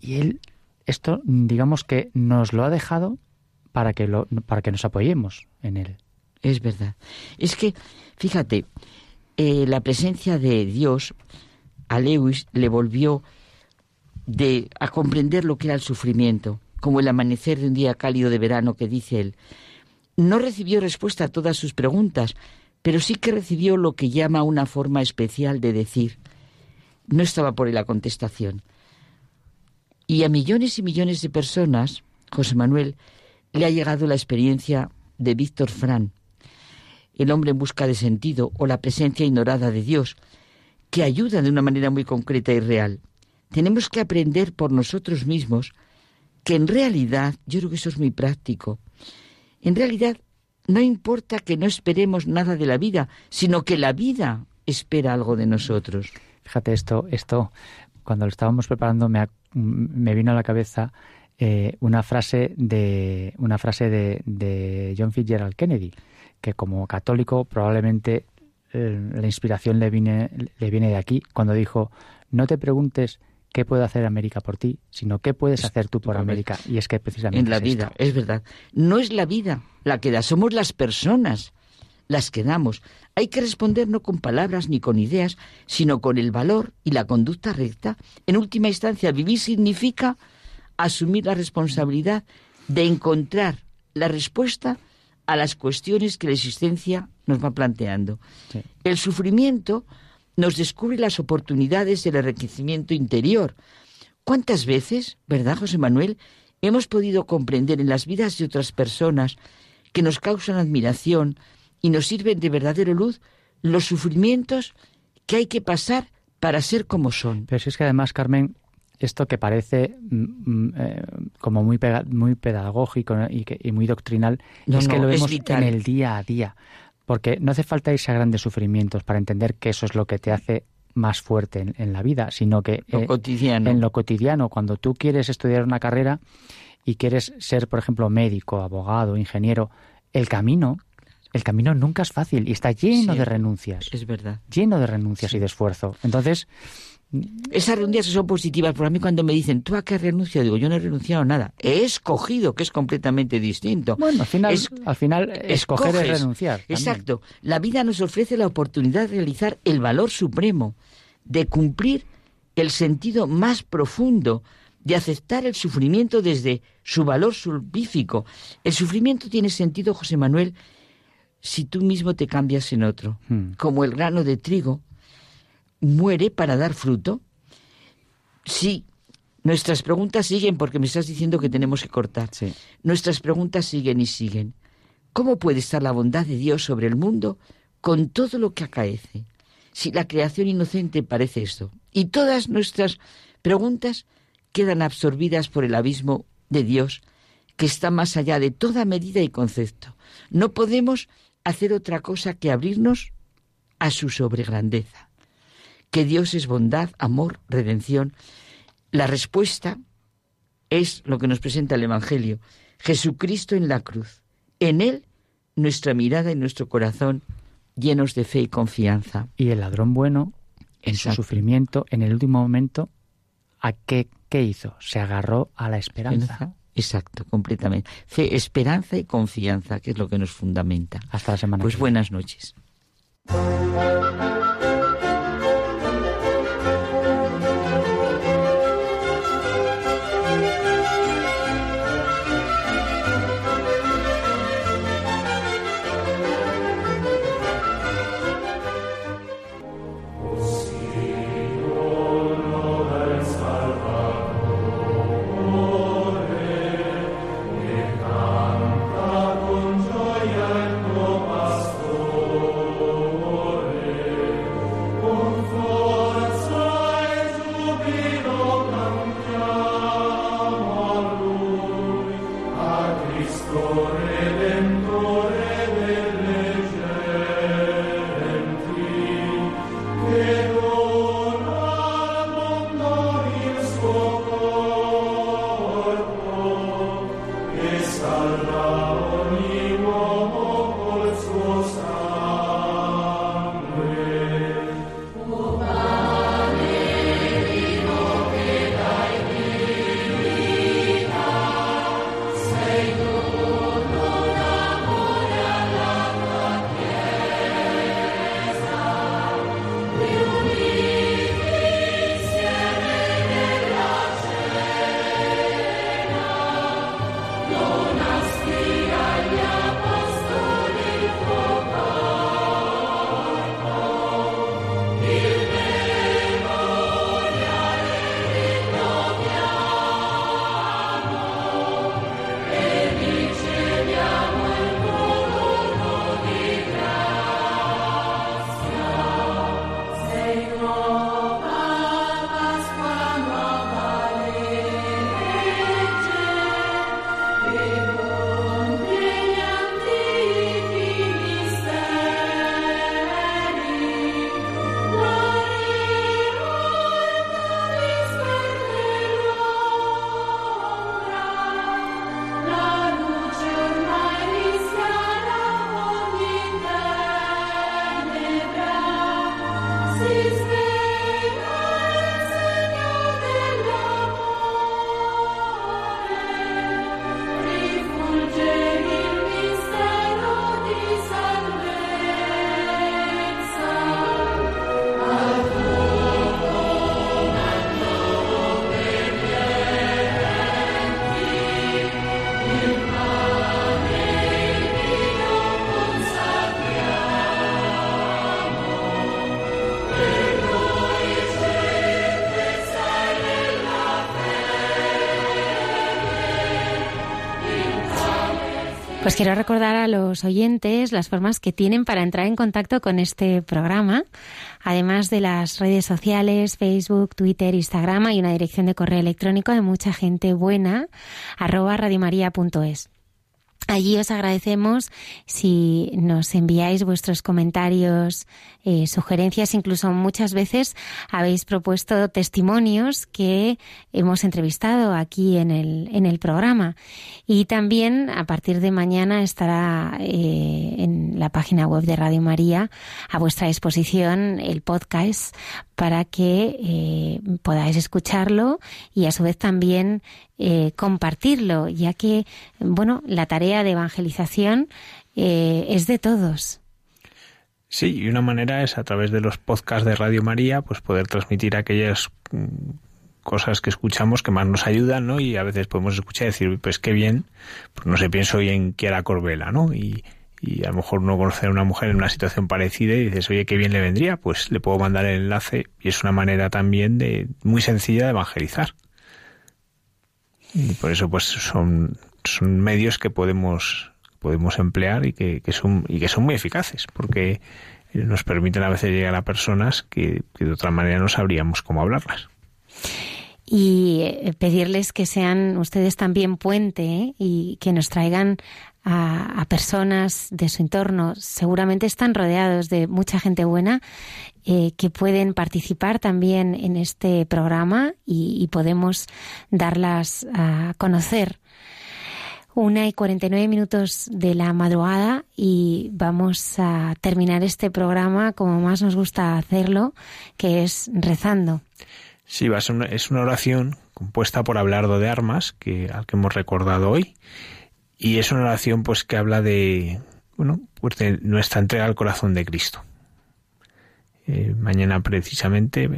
y Él, esto, digamos que nos lo ha dejado para que, lo, para que nos apoyemos en Él. Es verdad. Es que, fíjate, eh, la presencia de Dios a Lewis le volvió de, a comprender lo que era el sufrimiento, como el amanecer de un día cálido de verano que dice él. No recibió respuesta a todas sus preguntas, pero sí que recibió lo que llama una forma especial de decir. No estaba por la contestación. Y a millones y millones de personas, José Manuel, le ha llegado la experiencia de Víctor Fran, el hombre en busca de sentido o la presencia ignorada de Dios, que ayuda de una manera muy concreta y real. Tenemos que aprender por nosotros mismos que en realidad, yo creo que eso es muy práctico, en realidad no importa que no esperemos nada de la vida, sino que la vida espera algo de nosotros. Fíjate esto, esto cuando lo estábamos preparando me, vino a la cabeza eh, una frase de una frase de, de John Fitzgerald Kennedy que como católico probablemente eh, la inspiración le viene, le viene de aquí, cuando dijo, no te preguntes qué puede hacer América por ti, sino qué puedes hacer tú por América. Y es que precisamente... En la vida, es verdad. No es la vida la que da, somos las personas las que damos. Hay que responder no con palabras ni con ideas, sino con el valor y la conducta recta. En última instancia, vivir significa asumir la responsabilidad de encontrar la respuesta a las cuestiones que la existencia nos va planteando. El sufrimiento nos descubre las oportunidades del enriquecimiento interior. ¿Cuántas veces, verdad, José Manuel, hemos podido comprender en las vidas de otras personas que nos causan admiración y nos sirven de verdadero luz los sufrimientos que hay que pasar para ser como son? Pero si es que además, Carmen, esto que parece mm, mm, eh, como muy, muy pedagógico y, muy doctrinal, es que lo vemos en el día a día. Porque no hace falta irse a grandes sufrimientos para entender que eso es lo que te hace más fuerte en, la vida, sino que eh, en lo cotidiano, cuando tú quieres estudiar una carrera y quieres ser, por ejemplo, médico, abogado, ingeniero, el camino, el camino nunca es fácil y está lleno de renuncias. Es verdad. Lleno de renuncias y de esfuerzo. Entonces, esas renuncias son positivas, pero a mí cuando me dicen, ¿tú a qué renunciado? Digo, yo no he renunciado a nada. He escogido, que es completamente distinto. Bueno, al final, al final escoger es renunciar. Exacto. La vida nos ofrece la oportunidad de realizar el valor supremo, de cumplir el sentido más profundo, de aceptar el sufrimiento desde su valor sulpífico. El sufrimiento tiene sentido, José Manuel, si tú mismo te cambias en otro. Hmm. Como el grano de trigo muere para dar fruto? Sí. Nuestras preguntas siguen porque me estás diciendo que tenemos que cortar. Sí. Nuestras preguntas siguen y siguen. ¿Cómo puede estar la bondad de Dios sobre el mundo con todo lo que acaece? Si la creación inocente parece esto. Y todas nuestras preguntas quedan absorbidas por el abismo de Dios que está más allá de toda medida y concepto. No podemos hacer otra cosa que abrirnos a su sobregrandeza que Dios es bondad, amor, redención. La respuesta es lo que nos presenta el Evangelio. Jesucristo en la cruz. En Él nuestra mirada y nuestro corazón llenos de fe y confianza. Y el ladrón bueno, en su sufrimiento, en el último momento, ¿a qué, qué hizo? Se agarró a la esperanza. Exacto, completamente. Fe, esperanza y confianza, que es lo que nos fundamenta. Hasta la semana. Pues buenas noches. Pues quiero recordar a los oyentes las formas que tienen para entrar en contacto con este programa, además de las redes sociales, Facebook, Twitter, Instagram, y una dirección de correo electrónico de mucha gente buena, arroba. Allí os agradecemos si nos enviáis vuestros comentarios, eh, sugerencias, incluso muchas veces habéis propuesto testimonios que hemos entrevistado aquí en el, en el programa. Y también a partir de mañana estará eh, en la página web de Radio María a vuestra disposición el podcast para que eh, podáis escucharlo y a su vez también compartirlo, ya que, bueno, la tarea de evangelización eh, es de todos. Sí, y una manera es a través de los podcasts de Radio María, pues poder transmitir aquellas mm, cosas que escuchamos que más nos ayudan, ¿no? Y a veces podemos escuchar y decir, pues qué bien, pues no sé, pienso hoy en Kiara Corbela, ¿no? Y, y a lo mejor no conocer a una mujer en una situación parecida y dices, oye, qué bien le vendría, pues le puedo mandar el enlace y es una manera también de muy sencilla de evangelizar. Y por eso pues son, son medios que podemos, podemos emplear y que, que son, y que son muy eficaces, porque nos permiten a veces llegar a personas que, de otra manera no sabríamos cómo hablarlas y eh, pedirles que sean ustedes también puente ¿eh? y que nos traigan a, personas de su entorno. Seguramente están rodeados de mucha gente buena eh, que pueden participar también en este programa y, podemos darlas a conocer. Una y 49 minutos de la madrugada y vamos a terminar este programa como más nos gusta hacerlo, que es rezando. Sí, es una oración compuesta por Abelardo de Armas, que, al que hemos recordado hoy, y es una oración pues que habla de, bueno, pues de nuestra entrega al corazón de Cristo. Eh, mañana precisamente,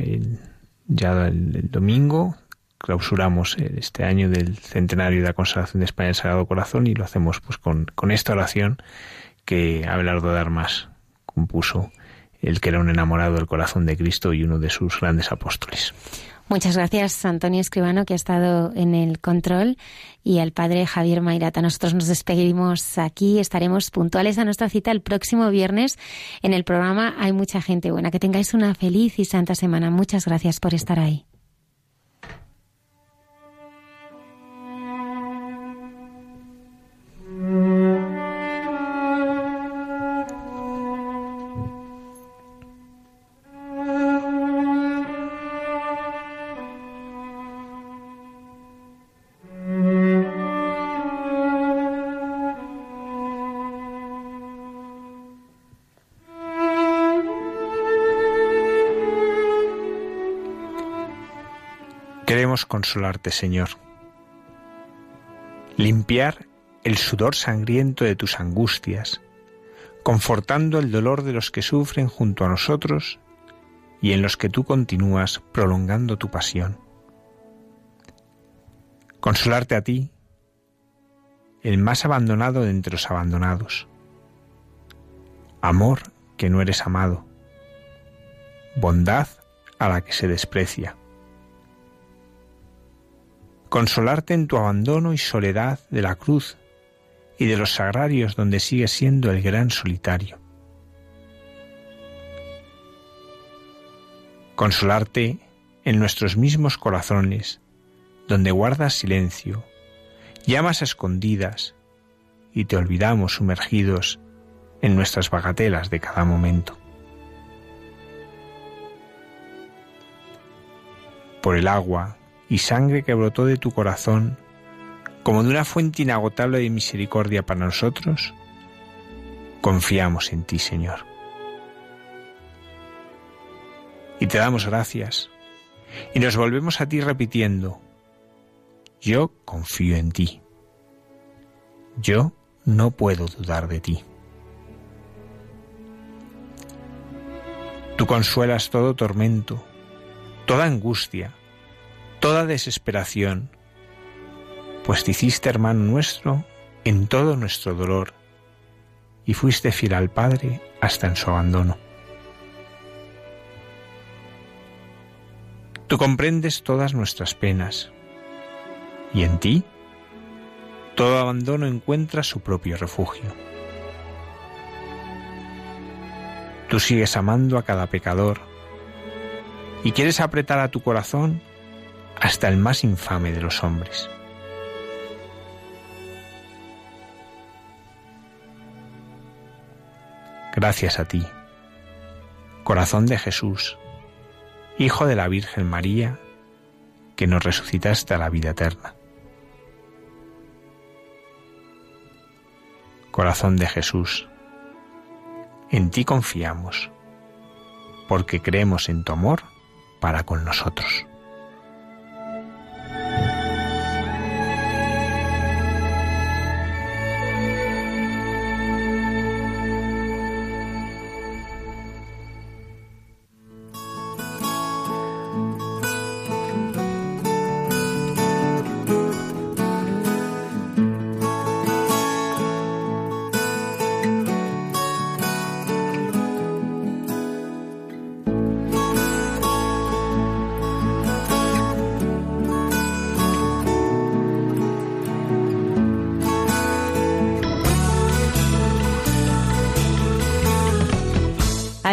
ya el, domingo, clausuramos este año del centenario de la consagración de España al Sagrado Corazón y lo hacemos pues con, con esta oración que Abelardo de Armas compuso, el que era un enamorado del corazón de Cristo y uno de sus grandes apóstoles. Muchas gracias, Antonio Escribano, que ha estado en el control, y al padre Javier Mairata. Nosotros nos despedimos aquí. Estaremos puntuales a nuestra cita el próximo viernes en el programa Hay mucha gente buena. Que tengáis una feliz y santa semana. Muchas gracias por estar ahí. Consolarte, Señor. Limpiar el sudor sangriento de tus angustias, confortando el dolor de los que sufren junto a nosotros y en los que tú continúas prolongando tu pasión. Consolarte a ti, el más abandonado de entre los abandonados. Amor que no eres amado. Bondad a la que se desprecia. Consolarte en tu abandono y soledad de la cruz y de los sagrarios donde sigues siendo el gran solitario. Consolarte en nuestros mismos corazones, donde guardas silencio, llamas a escondidas y te olvidamos sumergidos en nuestras bagatelas de cada momento. Por el agua y sangre que brotó de tu corazón, como de una fuente inagotable de misericordia para nosotros, confiamos en ti, Señor. Y te damos gracias. Y nos volvemos a ti repitiendo, yo confío en ti. Yo no puedo dudar de ti. Tú consuelas todo tormento, toda angustia, toda desesperación, pues te hiciste hermano nuestro en todo nuestro dolor y fuiste fiel al Padre hasta en su abandono. Tú comprendes todas nuestras penas y en ti todo abandono encuentra su propio refugio. Tú sigues amando a cada pecador y quieres apretar a tu corazón hasta el más infame de los hombres. Gracias a ti, corazón de Jesús, Hijo de la Virgen María, que nos resucitaste a la vida eterna. Corazón de Jesús, en ti confiamos, porque creemos en tu amor para con nosotros.